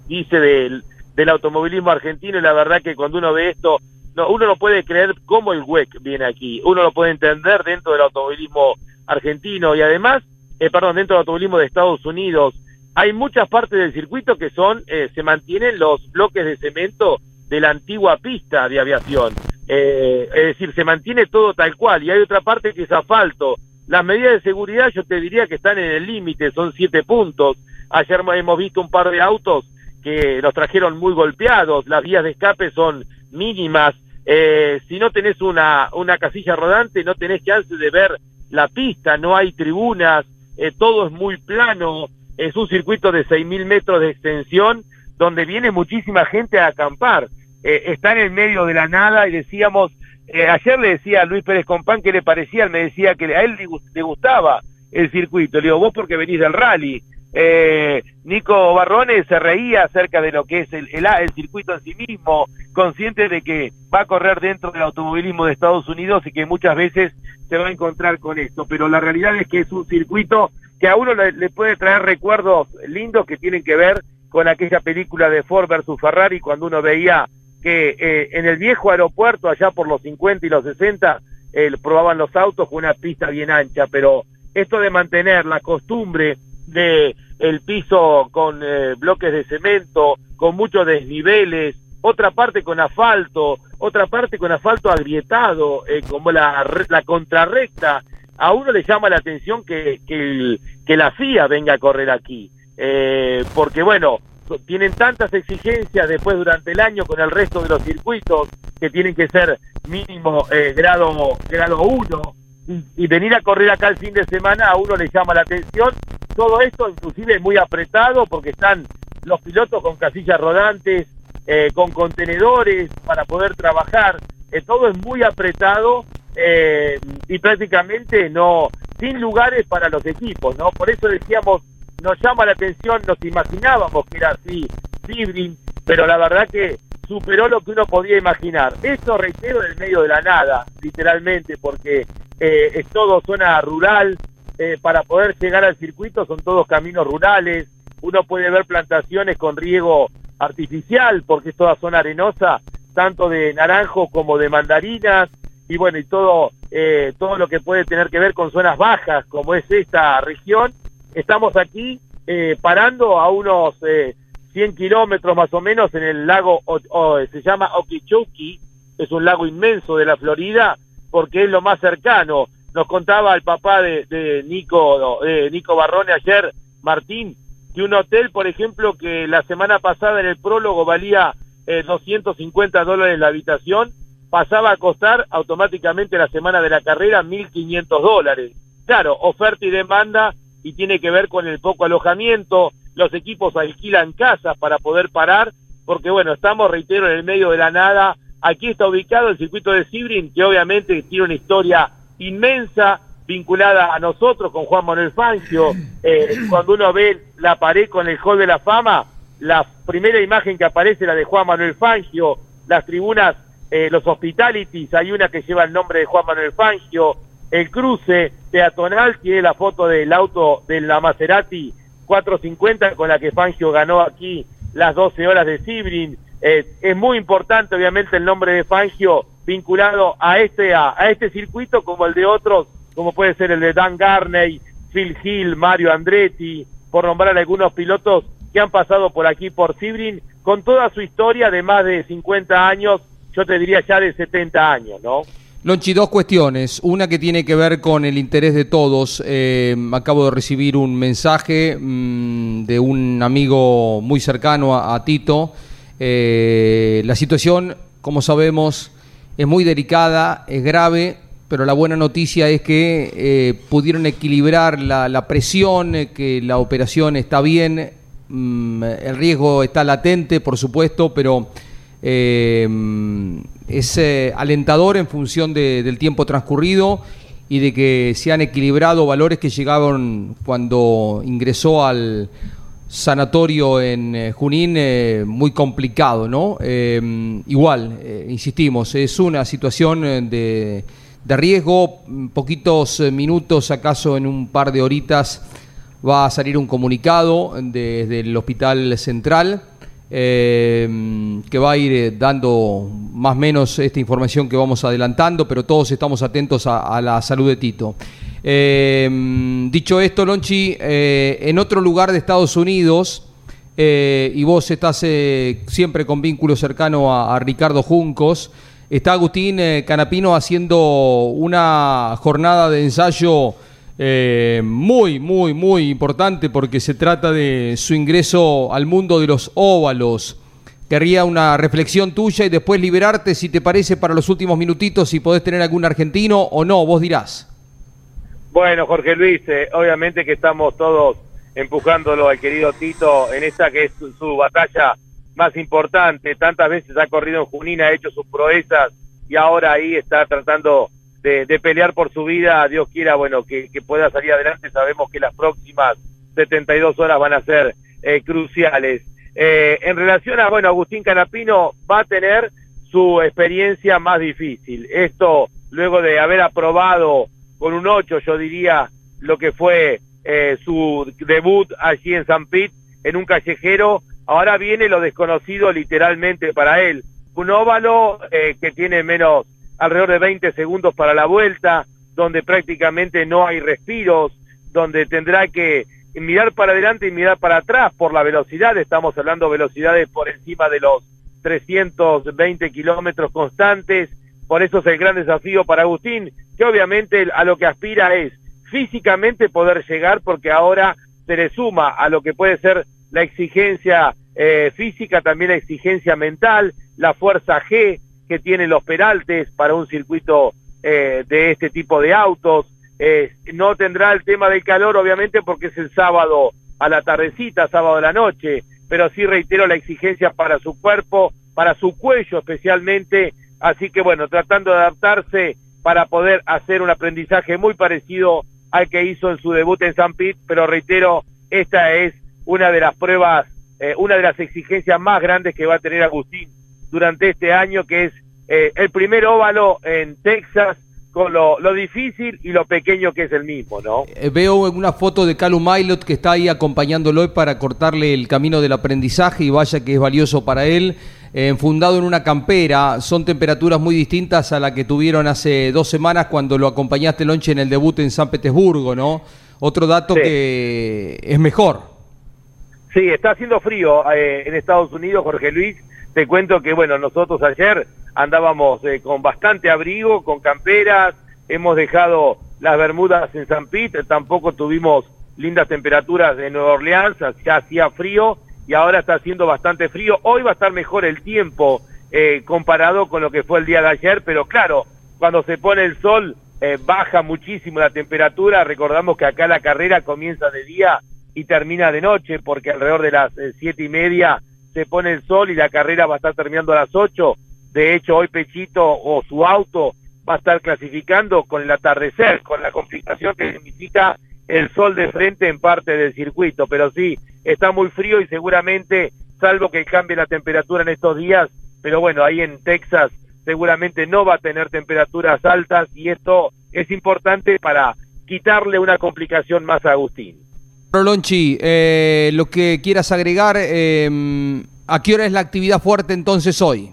dice del, del automovilismo argentino y la verdad que cuando uno ve esto, no, uno no puede creer cómo el WEC viene aquí, uno lo puede entender dentro del automovilismo argentino y además, eh, perdón, dentro del automovilismo de Estados Unidos, hay muchas partes del circuito que son, eh, se mantienen los bloques de cemento de la antigua pista de aviación, eh, es decir, se mantiene todo tal cual y hay otra parte que es asfalto. Las medidas de seguridad yo te diría que están en el límite, son siete puntos. Ayer hemos visto un par de autos que los trajeron muy golpeados, las vías de escape son mínimas, eh, si no tenés una, una casilla rodante no tenés chance de ver la pista, no hay tribunas, eh, todo es muy plano, es un circuito de 6.000 metros de extensión donde viene muchísima gente a acampar, eh, está en el medio de la nada y decíamos, ayer le decía a Luis Pérez Compán que le parecía, él me decía que a él le gustaba el circuito, le digo, vos porque venís del rally, eh, Nico Barrones se reía acerca de lo que es el, el, circuito en sí mismo, consciente de que va a correr dentro del automovilismo de Estados Unidos y que muchas veces se va a encontrar con esto, pero la realidad es que es un circuito que a uno le, puede traer recuerdos lindos que tienen que ver con aquella película de Ford versus Ferrari cuando uno veía que eh, en el viejo aeropuerto allá por los 50 y los 60 eh, probaban los autos con una pista bien ancha, pero esto de mantener la costumbre de el piso con eh, bloques de cemento, con muchos desniveles, otra parte con asfalto, otra parte con asfalto agrietado, eh, como la, la contrarrecta. A uno le llama la atención que, que, que la FIA venga a correr aquí, eh, porque bueno, tienen tantas exigencias después durante el año con el resto de los circuitos que tienen que ser mínimo grado grado 1 y venir a correr acá el fin de semana a uno le llama la atención todo esto inclusive muy apretado porque están los pilotos con casillas rodantes, eh, con contenedores para poder trabajar. todo es muy apretado y prácticamente no sin lugares para los equipos, ¿no? Por eso decíamos, nos llama la atención, nos imaginábamos que era así, Sibrin, pero la verdad que superó lo que uno podía imaginar. Esto, reitero, en el medio de la nada, literalmente, porque eh, es todo zona rural, eh, para poder llegar al circuito son todos caminos rurales, uno puede ver plantaciones con riego artificial, porque es toda zona arenosa, tanto de naranjo como de mandarinas, y bueno, y todo, eh, todo lo que puede tener que ver con zonas bajas, como es esta región. Estamos aquí parando a unos 100 kilómetros más o menos en el lago, se llama Okeechobee, es un lago inmenso de la Florida, porque es lo más cercano. Nos contaba el papá de, Nico, de Nico Barrone ayer, Martín, que un hotel, por ejemplo, que la semana pasada en el prólogo valía 250 eh, dólares la habitación, pasaba a costar automáticamente la semana de la carrera 1.500 dólares. Claro, oferta y demanda y tiene que ver con el poco alojamiento, los equipos alquilan casas para poder parar, porque bueno, estamos, reitero, en el medio de la nada. Aquí está ubicado el circuito de Sibrin, que obviamente tiene una historia inmensa vinculada a nosotros con Juan Manuel Fangio. [laughs] Eh, cuando uno ve la pared con el Hall de la Fama, la primera imagen que aparece es la de Juan Manuel Fangio, las tribunas, eh, los hospitalities, hay una que lleva el nombre de Juan Manuel Fangio, el cruce peatonal tiene la foto del auto de la Maserati 450 con la que Fangio ganó aquí las 12 horas de Sibrin. Eh, es muy importante, obviamente, el nombre de Fangio vinculado a este, a, este circuito como el de otros, como puede ser el de Dan Garney, Phil Hill, Mario Andretti, por nombrar algunos pilotos que han pasado por aquí por Sibrin, con toda su historia de más de 50 años, yo te diría ya de 70 años, ¿no? Lonchi, dos cuestiones. Una que tiene que ver con el interés de todos. Eh, acabo de recibir un mensaje mm, de un amigo muy cercano a, Tito. Eh, la situación, como sabemos, es muy delicada, es grave, pero la buena noticia es que eh, pudieron equilibrar la, presión, que la operación está bien, mm, el riesgo está latente, por supuesto, pero es eh, alentador en función del tiempo transcurrido y de que se han equilibrado valores que llegaban cuando ingresó al sanatorio en eh, Junín eh, muy complicado, ¿no? igual, insistimos, es una situación de, de riesgo, poquitos minutos, acaso en un par de horitas va a salir un comunicado desde el Hospital Central eh, que va a ir eh, dando más o menos esta información que vamos adelantando, pero todos estamos atentos a, la salud de Tito. Eh, dicho esto, Lonchi, en otro lugar de Estados Unidos, y vos estás siempre con vínculo cercano a, a Ricardo Juncos, está Agustín Canapino haciendo una jornada de ensayo eh, muy, muy, muy importante porque se trata de su ingreso al mundo de los óvalos. Querría una reflexión tuya y después liberarte, si te parece, para los últimos minutitos, si podés tener algún argentino o no, vos dirás. Bueno, Jorge Luis, eh, obviamente que estamos todos empujándolo al querido Tito en esta que es su, batalla más importante. Tantas veces ha corrido en Junín, ha hecho sus proezas y ahora ahí está tratando de, pelear por su vida, Dios quiera, bueno, que, pueda salir adelante. Sabemos que las próximas 72 horas van a ser eh, cruciales. Eh, en relación a, bueno, Agustín Canapino va a tener su experiencia más difícil. Esto, luego de haber aprobado con un 8, yo diría, lo que fue eh, su debut allí en San Pete, en un callejero, ahora viene lo desconocido literalmente para él. Un óvalo que tiene menos alrededor de 20 segundos para la vuelta, donde prácticamente no hay respiros, donde tendrá que mirar para adelante y mirar para atrás por la velocidad, estamos hablando de velocidades por encima de los 320 kilómetros constantes, por eso es el gran desafío para Agustín, que obviamente a lo que aspira es físicamente poder llegar, porque ahora se le suma a lo que puede ser la exigencia eh, física, también la exigencia mental, la fuerza G, que tienen los peraltes para un circuito eh, de este tipo de autos. Eh, no tendrá el tema del calor, obviamente, porque es el sábado a la tardecita, sábado a la noche, pero sí reitero la exigencia para su cuerpo, para su cuello especialmente, así que bueno, tratando de adaptarse para poder hacer un aprendizaje muy parecido al que hizo en su debut en San Pete, pero reitero, esta es una de las pruebas, eh, una de las exigencias más grandes que va a tener Agustín durante este año, que es eh, el primer óvalo en Texas, con lo, difícil y lo pequeño que es el mismo, ¿no? Eh, veo una foto de Calum Milot que está ahí acompañándolo para cortarle el camino del aprendizaje y vaya que es valioso para él. enfundado en una campera, son temperaturas muy distintas a la que tuvieron hace dos semanas cuando lo acompañaste Lonche en el debut en San Petersburgo, ¿no? Otro dato que es mejor. Sí, está haciendo frío eh, en Estados Unidos, Jorge Luis. Te cuento que, bueno, nosotros ayer andábamos eh, con bastante abrigo, con camperas, hemos dejado las Bermudas en San Pete, tampoco tuvimos lindas temperaturas en Nueva Orleans, ya hacía frío y ahora está haciendo bastante frío. Hoy va a estar mejor el tiempo eh, comparado con lo que fue el día de ayer, pero claro, cuando se pone el sol baja muchísimo la temperatura. Recordamos que acá la carrera comienza de día y termina de noche, porque alrededor de las eh, siete y media se pone el sol y la carrera va a estar terminando a las ocho. De hecho, hoy Pechito o su auto va a estar clasificando con el atardecer, con la complicación que significa el sol de frente en parte del circuito. Pero sí, está muy frío y seguramente, salvo que cambie la temperatura en estos días, pero bueno, ahí en Texas seguramente no va a tener temperaturas altas y esto es importante para quitarle una complicación más a Agustín. Lonchi, eh, lo que quieras agregar, em, ¿a qué hora es la actividad fuerte entonces hoy?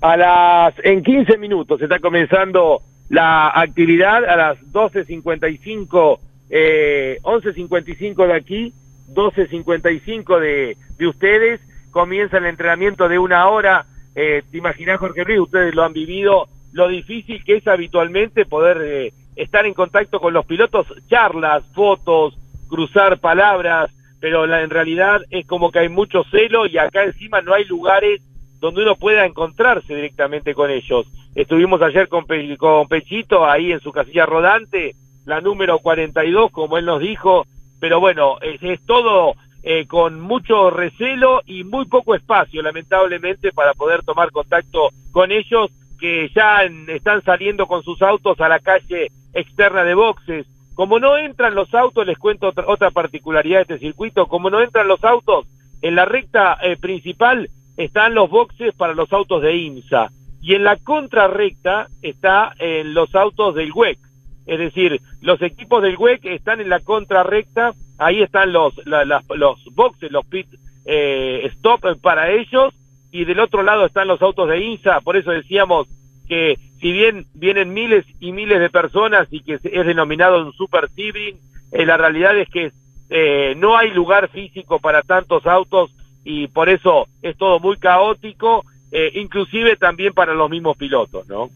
A las, en 15 minutos está comenzando la actividad, a las 12.55, eh, 11.55 de aquí, 12.55 de, de ustedes, comienza el entrenamiento de una hora, eh, te imaginas Jorge Luis, ustedes lo han vivido, lo difícil que es habitualmente poder eh, estar en contacto con los pilotos, charlas, fotos, cruzar palabras, pero en realidad es como que hay mucho celo y acá encima no hay lugares donde uno pueda encontrarse directamente con ellos. Estuvimos ayer con, Pechito ahí en su casilla rodante, la número 42, como él nos dijo, pero bueno, es, todo eh, con mucho recelo y muy poco espacio, lamentablemente, para poder tomar contacto con ellos, que ya están saliendo con sus autos a la calle externa de boxes, como no entran los autos, les cuento otra, particularidad de este circuito, como no entran los autos, en la recta eh, principal están los boxes para los autos de IMSA. Y en la contrarrecta está en los autos del WEC. Es decir, los equipos del WEC están en la contrarrecta, ahí están los, los boxes, los pit eh, stop para ellos. Y del otro lado están los autos de IMSA, por eso decíamos que si bien vienen miles y miles de personas y que es denominado un super sibling, eh, la realidad es que eh, no hay lugar físico para tantos autos y por eso es todo muy caótico, eh, inclusive también para los mismos pilotos, ¿no?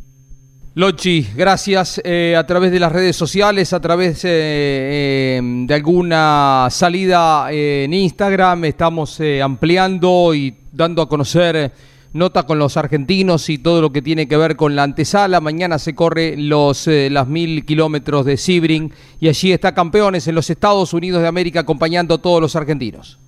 Lochi, gracias. a través de las redes sociales, a través de alguna salida en Instagram, estamos ampliando y dando a conocer nota con los argentinos y todo lo que tiene que ver con la antesala. Mañana se corre los eh, las mil kilómetros de Sibring y allí está campeones en los Estados Unidos de América acompañando a todos los argentinos.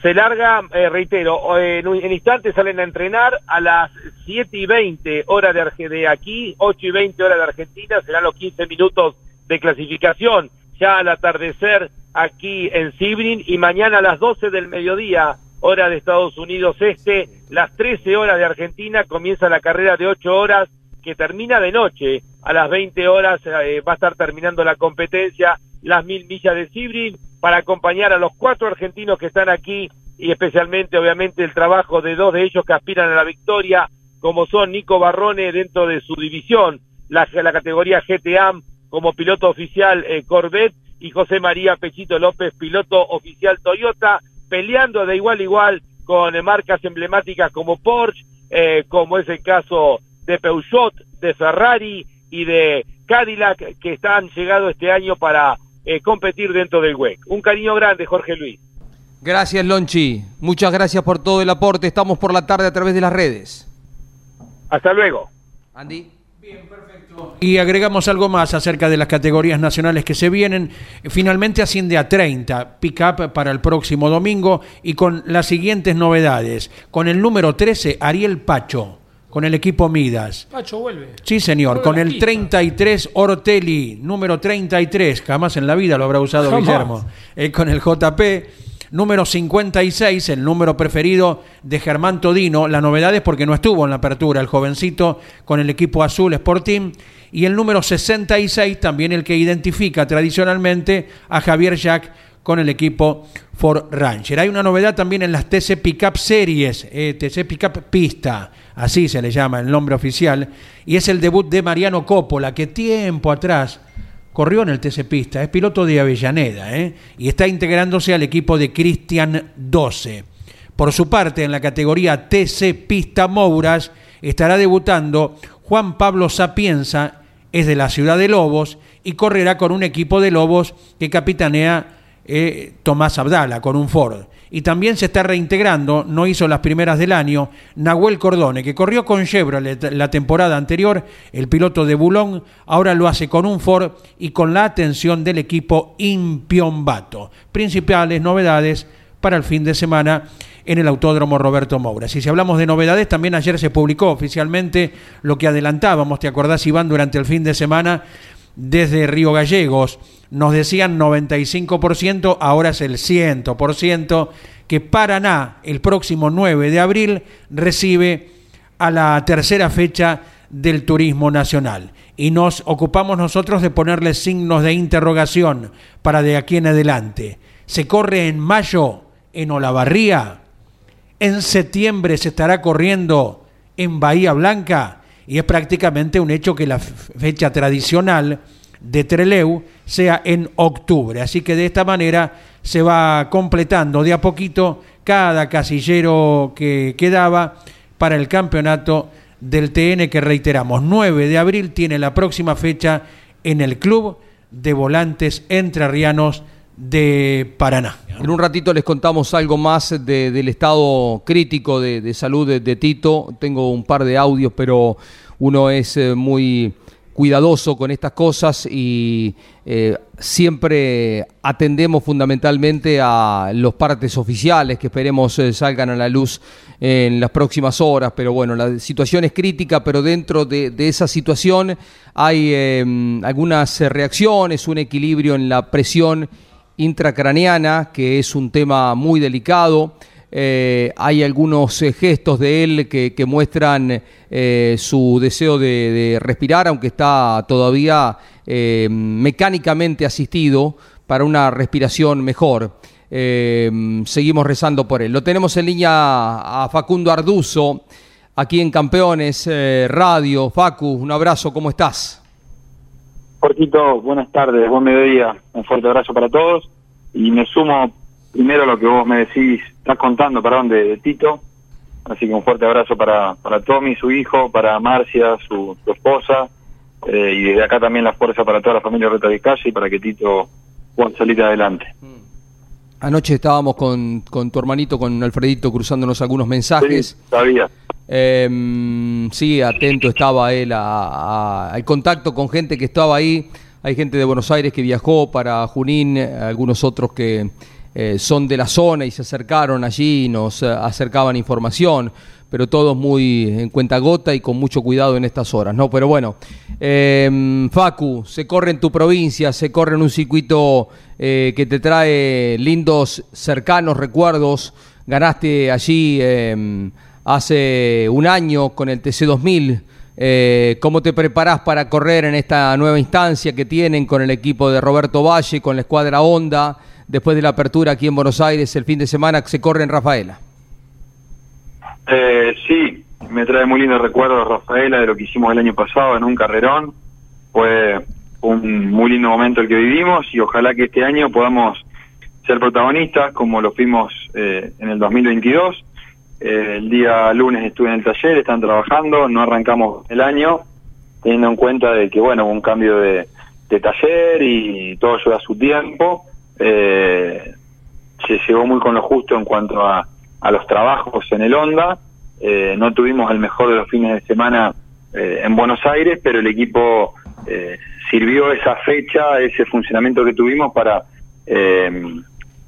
Se larga, eh, reitero, en, un, instante salen a entrenar a las 7 y 20 horas de, de aquí, 8 y 20 horas de Argentina, serán los 15 minutos de clasificación. Ya al atardecer aquí en Sibrin y mañana a las 12 del mediodía hora de Estados Unidos Este, las 13 horas de Argentina, comienza la carrera de 8 horas que termina de noche, a las 20 horas eh, va a estar terminando la competencia, las mil millas de Sibrin, para acompañar a los cuatro argentinos que están aquí y especialmente obviamente el trabajo de dos de ellos que aspiran a la victoria, como son Nico Barrone dentro de su división, la, la categoría GTAM como piloto oficial eh, Corvette y José María Pechito López, piloto oficial Toyota, peleando de igual a igual con marcas emblemáticas como Porsche, eh, como es el caso de Peugeot, de Ferrari y de Cadillac, que están llegado este año para eh, competir dentro del WEC. Un cariño grande, Jorge Luis. Gracias, Lonchi. Muchas gracias por todo el aporte. Estamos por la tarde a través de las redes. Hasta luego. Andy. Bien, perfecto. Y agregamos algo más acerca de las categorías nacionales que se vienen. Finalmente asciende a 30 pick-up para el próximo domingo y con las siguientes novedades. Con el número 13, Ariel Pacho con el equipo Midas. Pacho vuelve. Sí, señor, con el pista. 33 Ortelli, número 33, jamás en la vida lo habrá usado Jamás. Guillermo, Eh, con el JP. Número 56, el número preferido de Germán Todino. La novedad es porque no estuvo en la apertura, el jovencito con el equipo azul Sporting. Y el número 66, también el que identifica tradicionalmente a Javier Jack con el equipo Ford Ranger. Hay una novedad también en las TC Pickup Series, eh, TC Pickup Pista, así se le llama el nombre oficial, y es el debut de Mariano Coppola, que tiempo atrás corrió en el TC Pista, es piloto de Avellaneda, eh, y está integrándose al equipo de Cristian 12. Por su parte, en la categoría TC Pista Mouras, estará debutando Juan Pablo Sapienza, es de la ciudad de Lobos, y correrá con un equipo de Lobos que capitanea eh, Tomás Abdala con un Ford. Y también se está reintegrando, no hizo las primeras del año, Nahuel Cordone, que corrió con Chevrolet la temporada anterior, el piloto de Bulón, ahora lo hace con un Ford y con la atención del equipo Impiombato. Principales novedades para el fin de semana en el Autódromo Roberto Moura. Si hablamos de novedades, también ayer se publicó oficialmente lo que adelantábamos, ¿te acordás Iván? Durante el fin de semana desde Río Gallegos. Nos decían 95%, ahora es el 100%, que Paraná el próximo 9 de abril recibe a la tercera fecha del turismo nacional. Y nos ocupamos nosotros de ponerle signos de interrogación para de aquí en adelante. Se corre en mayo en Olavarría, en septiembre se estará corriendo en Bahía Blanca y es prácticamente un hecho que la fecha tradicional de Treleu sea en octubre. Así que de esta manera se va completando de a poquito cada casillero que quedaba para el campeonato del TN que reiteramos, 9 de abril tiene la próxima fecha en el Club de Volantes Entrerrianos de Paraná. En un ratito les contamos algo más de, del estado crítico de, de salud de, Tito. Tengo un par de audios, pero uno es eh, muy cuidadoso con estas cosas y eh, siempre atendemos fundamentalmente a los partes oficiales que esperemos eh, salgan a la luz en las próximas horas, pero bueno, la situación es crítica, pero dentro de, de esa situación hay eh, algunas reacciones, un equilibrio en la presión intracraneana, que es un tema muy delicado. Eh, hay algunos eh, gestos de él que, muestran eh, su deseo de, de, respirar, aunque está todavía mecánicamente asistido para una respiración mejor. seguimos rezando por él. Lo tenemos en línea a Facundo Arduzo, aquí en Campeones Radio. Facu, un abrazo, ¿cómo estás? Jorgito, buenas tardes, buen mediodía, un fuerte abrazo para todos y me sumo primero a lo que vos me decís, estás contando, perdón, de, de Tito, así que un fuerte abrazo para, para Tommy, su hijo, para Marcia, su, su esposa, eh, y desde acá también la fuerza para toda la familia Reta de Calle y para que Tito pueda salir adelante. Anoche estábamos con, con tu hermanito, con Alfredito, cruzándonos algunos mensajes. Sí, sabía. Eh, sí, atento estaba él al contacto con gente que estaba ahí. Hay gente de Buenos Aires que viajó para Junín, algunos otros que eh, son de la zona y se acercaron allí y nos eh, acercaban información, pero todos muy en cuenta gota y con mucho cuidado en estas horas, ¿no? Pero bueno, eh, Facu, se corre en tu provincia, se corre en un circuito eh, que te trae lindos, cercanos recuerdos. Ganaste allí eh, hace un año con el TC2000. Eh, ¿Cómo te preparás para correr en esta nueva instancia que tienen con el equipo de Roberto Valle, con la escuadra Honda, después de la apertura aquí en Buenos Aires el fin de semana que se corre en Rafaela? Eh, sí, me trae muy lindos recuerdos Rafaela de lo que hicimos el año pasado en un carrerón. Fue un muy lindo momento el que vivimos y ojalá que este año podamos ser protagonistas como lo fuimos eh, en el 2022. Eh, el día lunes estuve en el taller, están trabajando, no arrancamos el año, teniendo en cuenta de que, bueno, un cambio de, taller y todo lleva su tiempo. Eh, se llegó muy con lo justo en cuanto a, a los trabajos en el Honda. Eh, no tuvimos el mejor de los fines de semana eh, en Buenos Aires, pero el equipo eh, sirvió esa fecha, ese funcionamiento que tuvimos para,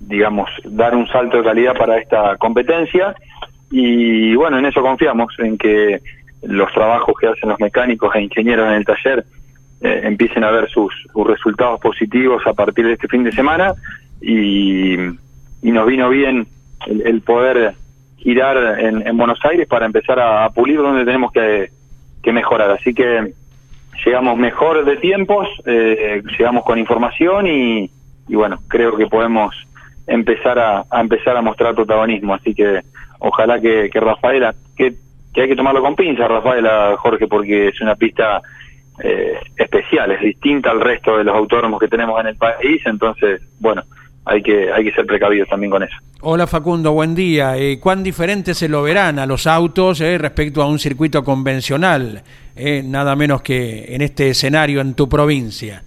digamos, dar un salto de calidad para esta competencia. Y bueno, en eso confiamos, en que los trabajos que hacen los mecánicos e ingenieros en el taller eh, empiecen a ver sus, resultados positivos a partir de este fin de semana y, nos vino bien el, poder girar en, Buenos Aires para empezar a, pulir donde tenemos que, mejorar. Así que llegamos mejor de tiempos, eh, llegamos con información y, bueno, creo que podemos empezar a, empezar a mostrar protagonismo. Así que ojalá que, que Rafaela, que, que hay que tomarlo con pinza, Rafaela, Jorge, porque es una pista eh, especial, es distinta al resto de los autónomos que tenemos en el país, entonces, bueno, hay que, hay que ser precavidos también con eso. Hola Facundo, buen día. Eh, ¿Cuán diferente se lo verán a los autos eh, respecto a un circuito convencional, eh, nada menos que en este escenario en tu provincia?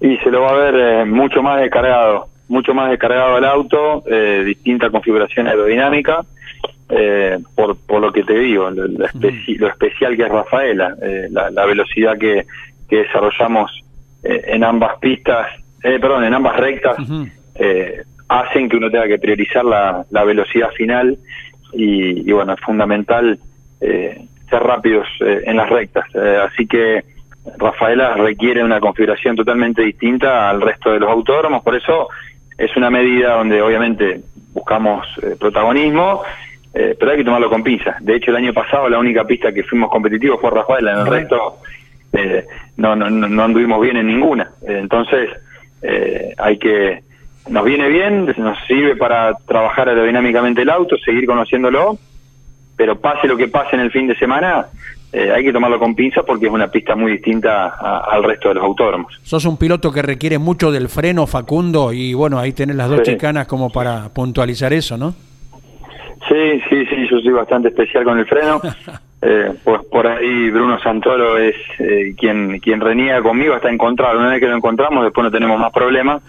Y se lo va a ver eh, mucho más descargado, mucho más descargado el auto, distinta configuración aerodinámica, por, por lo que te digo, lo, lo, especial que es Rafaela, la, la, velocidad que, que desarrollamos en ambas pistas eh, perdón, en ambas rectas, eh, hacen que uno tenga que priorizar la, velocidad final y, bueno, es fundamental eh, ser rápidos en las rectas. así que Rafaela requiere una configuración totalmente distinta al resto de los autódromos, por eso es una medida donde obviamente buscamos protagonismo, pero hay que tomarlo con pinzas. De hecho, el año pasado la única pista que fuimos competitivos fue Rafaela, en el resto no, no, no anduvimos bien en ninguna. entonces, eh, hay que nos viene bien, nos sirve para trabajar aerodinámicamente el auto, seguir conociéndolo, pero pase lo que pase en el fin de semana, eh, hay que tomarlo con pinza porque es una pista muy distinta al resto de los autódromos. Sos un piloto que requiere mucho del freno, Facundo, y bueno, ahí tenés las dos chicanas como para puntualizar eso, ¿no? Sí, sí, sí, yo soy bastante especial con el freno. [laughs] Eh, pues por ahí Bruno Santoro es eh, quien quien reniega conmigo hasta encontrarlo. Una vez que lo encontramos, después no tenemos más problemas.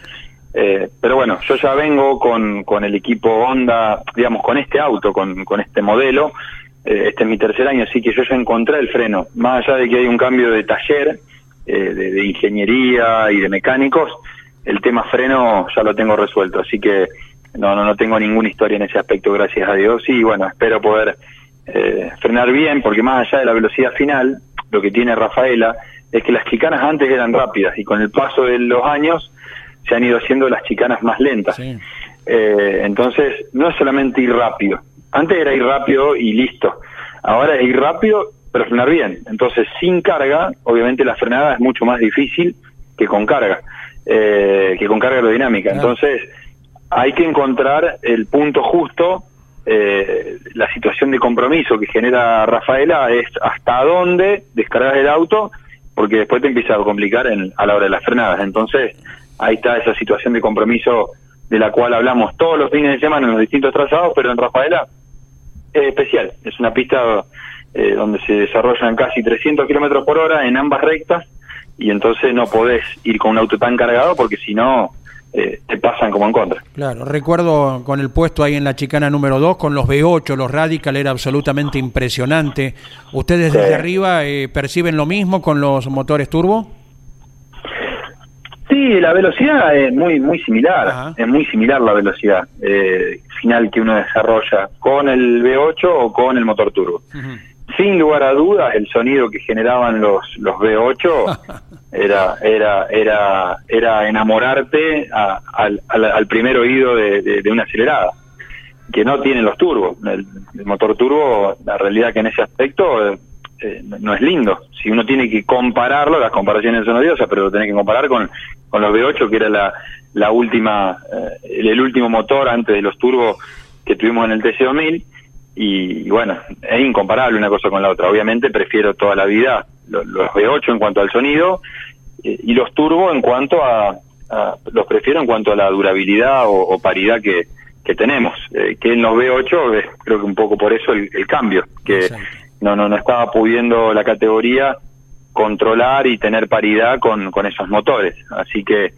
Eh, pero bueno, yo ya vengo con, con el equipo Honda, digamos, con este auto, con, con este modelo. Este es mi tercer año, así que yo ya encontré el freno. Más allá de que hay un cambio de taller, de, de ingeniería y de mecánicos, el tema freno ya lo tengo resuelto. Así que no, no, no tengo ninguna historia en ese aspecto, gracias a Dios. Y bueno, espero poder eh, frenar bien, porque más allá de la velocidad final, lo que tiene Rafaela es que las chicanas antes eran rápidas y con el paso de los años se han ido haciendo las chicanas más lentas. Eh, entonces, no es solamente ir rápido. Antes era ir rápido y listo. Ahora es ir rápido, pero frenar bien. Entonces, sin carga, obviamente la frenada es mucho más difícil que con carga, eh, que con carga aerodinámica. Entonces, hay que encontrar el punto justo eh, la situación de compromiso que genera Rafaela es hasta dónde descargas el auto, porque después te empieza a complicar en, a la hora de las frenadas. Entonces, ahí está esa situación de compromiso de la cual hablamos todos los fines de semana en los distintos trazados, pero en Rafaela es especial. Es una pista eh, donde se desarrollan casi 300 kilómetros por hora en ambas rectas y entonces no podés ir con un auto tan cargado porque si no eh, te pasan como en contra. Claro, recuerdo con el puesto ahí en la chicana número 2, con los V8, los Radical, era absolutamente impresionante. ¿Ustedes desde arriba eh, perciben lo mismo con los motores turbo? Sí, la velocidad es muy muy similar, es muy similar la velocidad eh, final que uno desarrolla con el V8 o con el motor turbo. Sin lugar a dudas, el sonido que generaban los, los V8 [laughs] era era era era enamorarte al, al, primer oído de, una acelerada que no tienen los turbos. El, motor turbo la realidad que en ese aspecto eh, no es lindo. Si uno tiene que compararlo las comparaciones son odiosas pero lo tiene que comparar con, con los V8 que era la, la última eh, el, último motor antes de los turbos que tuvimos en el TC2000 y, bueno es incomparable una cosa con la otra. Obviamente prefiero toda la vida los, V8 en cuanto al sonido eh, y los turbo en cuanto a, los prefiero en cuanto a la durabilidad o, paridad que, que tenemos, eh, que en los V8 creo que un poco por eso el, cambio, que no, no, no estaba pudiendo la categoría controlar y tener paridad con, con esos motores. Así que,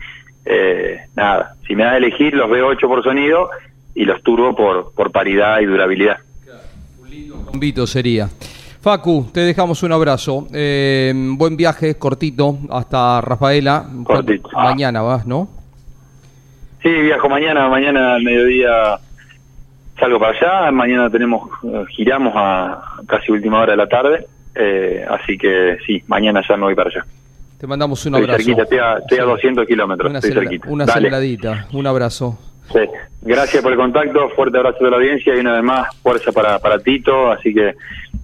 eh, nada, si me da a elegir los V8 por sonido y los turbo por, por paridad y durabilidad. un lindo convito sería. Facu, te dejamos un abrazo. Eh, buen viaje, cortito, hasta Rafaela. Cortito. Mañana vas, ¿no? Sí, viajo mañana, mañana al mediodía salgo para allá, mañana tenemos, eh, giramos a casi última hora de la tarde, eh, así que sí, mañana ya me voy para allá. Te mandamos un Estoy abrazo. cerquita, estoy a, estoy a 200 kilómetros, Una, estoy cerquita. una aceleradita, un abrazo. Sí. Gracias por el contacto, fuerte abrazo de la audiencia y una vez más, fuerza para, para Tito, así que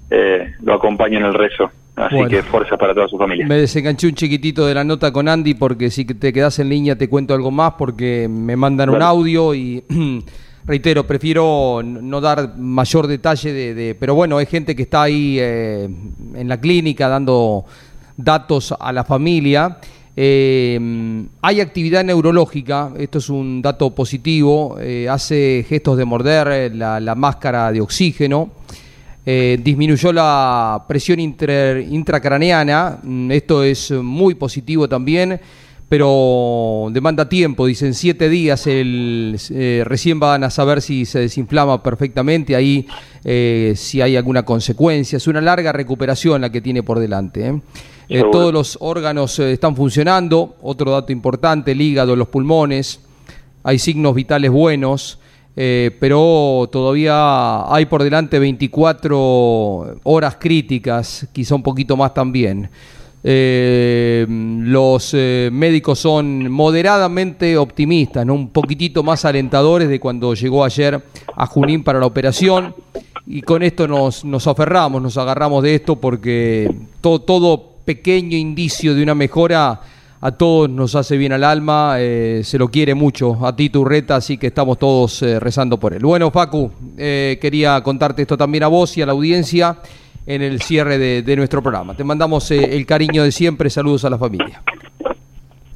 eh, lo acompaño en el rezo. Así Bueno. que fuerza para toda su familia. Me desenganché un chiquitito de la nota con Andy porque si te quedas en línea te cuento algo más porque me mandan un audio y [clears throat] reitero, prefiero no dar mayor detalle de, pero bueno, hay gente que está ahí eh, en la clínica dando datos a la familia. Eh, hay actividad neurológica, esto es un dato positivo, eh, hace gestos de morder la, máscara de oxígeno. Disminuyó la presión inter- intracraneana, mm, esto es muy positivo también, pero demanda tiempo, dicen siete días, el, eh, recién van a saber si se desinflama perfectamente, ahí eh, si hay alguna consecuencia, es una larga recuperación la que tiene por delante. ¿eh? Todos los órganos están funcionando, otro dato importante, el hígado, los pulmones, hay signos vitales buenos, pero todavía hay por delante 24 horas críticas, quizá un poquito más también. Eh, los eh, médicos son moderadamente optimistas, ¿no? un poquitito más alentadores de cuando llegó ayer a Junín para la operación. Y con esto nos, nos aferramos, nos agarramos de esto porque todo, todo pequeño indicio de una mejora a todos nos hace bien al alma, eh, se lo quiere mucho a Tito Urreta, así que estamos todos rezando por él. Bueno, Facu, quería contarte esto también a vos y a la audiencia en el cierre de, de nuestro programa. Te mandamos eh, el cariño de siempre, saludos a la familia.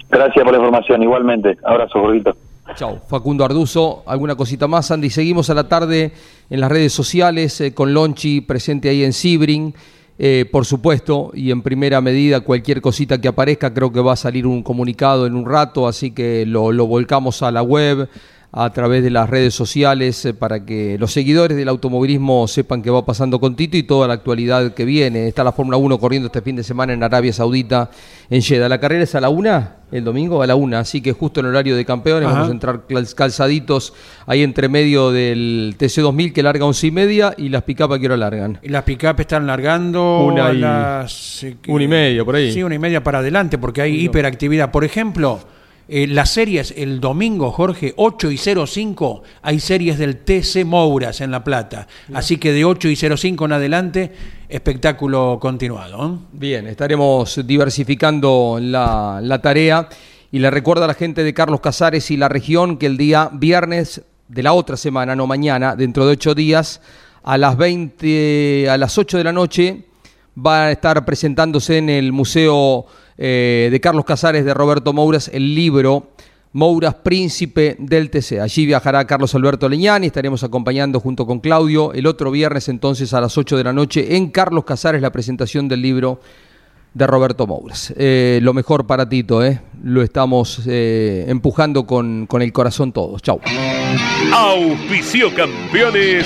Gracias por la información, igualmente. Abrazo, gordito. Chao. Facundo Arduzo, ¿alguna cosita más, Andy? Seguimos a la tarde en las redes sociales eh, con Lonchi presente ahí en Sibrin. Eh, por supuesto, y en primera medida, cualquier cosita que aparezca, creo que va a salir un comunicado en un rato, así que lo, lo volcamos a la web, a través de las redes sociales, eh, para que los seguidores del automovilismo sepan qué va pasando con Tito y toda la actualidad que viene. Está la Fórmula 1 corriendo este fin de semana en Arabia Saudita, en Jeddah. La carrera es a la una, el domingo a la una, así que justo en horario de campeones Ajá. vamos a entrar cal- calzaditos ahí entre medio del TC2000 que larga once y media y las picapas que ahora largan. Y Las pick están largando Una a y- las... eh, una y media, por ahí. Sí, una y media para adelante, porque hay hiperactividad. Por ejemplo, eh, las series el domingo, Jorge, 8 y 05, hay series del TC Mouras en La Plata. Así que de 8 y 05 en adelante, espectáculo continuado. ¿eh? Bien, estaremos diversificando la, la tarea y le recuerdo a la gente de Carlos Casares y la región que el día viernes de la otra semana, no mañana, dentro de ocho días, a las 20, a las 8 de la noche, va a estar presentándose en el Museo eh, de Carlos Casares de Roberto Mouras el libro Mouras Príncipe del TC. Allí viajará Carlos Alberto Leñani, estaremos acompañando junto con Claudio el otro viernes entonces a las 8 de la noche en Carlos Casares la presentación del libro de Roberto Mouras. Eh, lo mejor para Tito, ¿eh? lo estamos eh, empujando con, con el corazón todos. Chau. Auspicio campeones.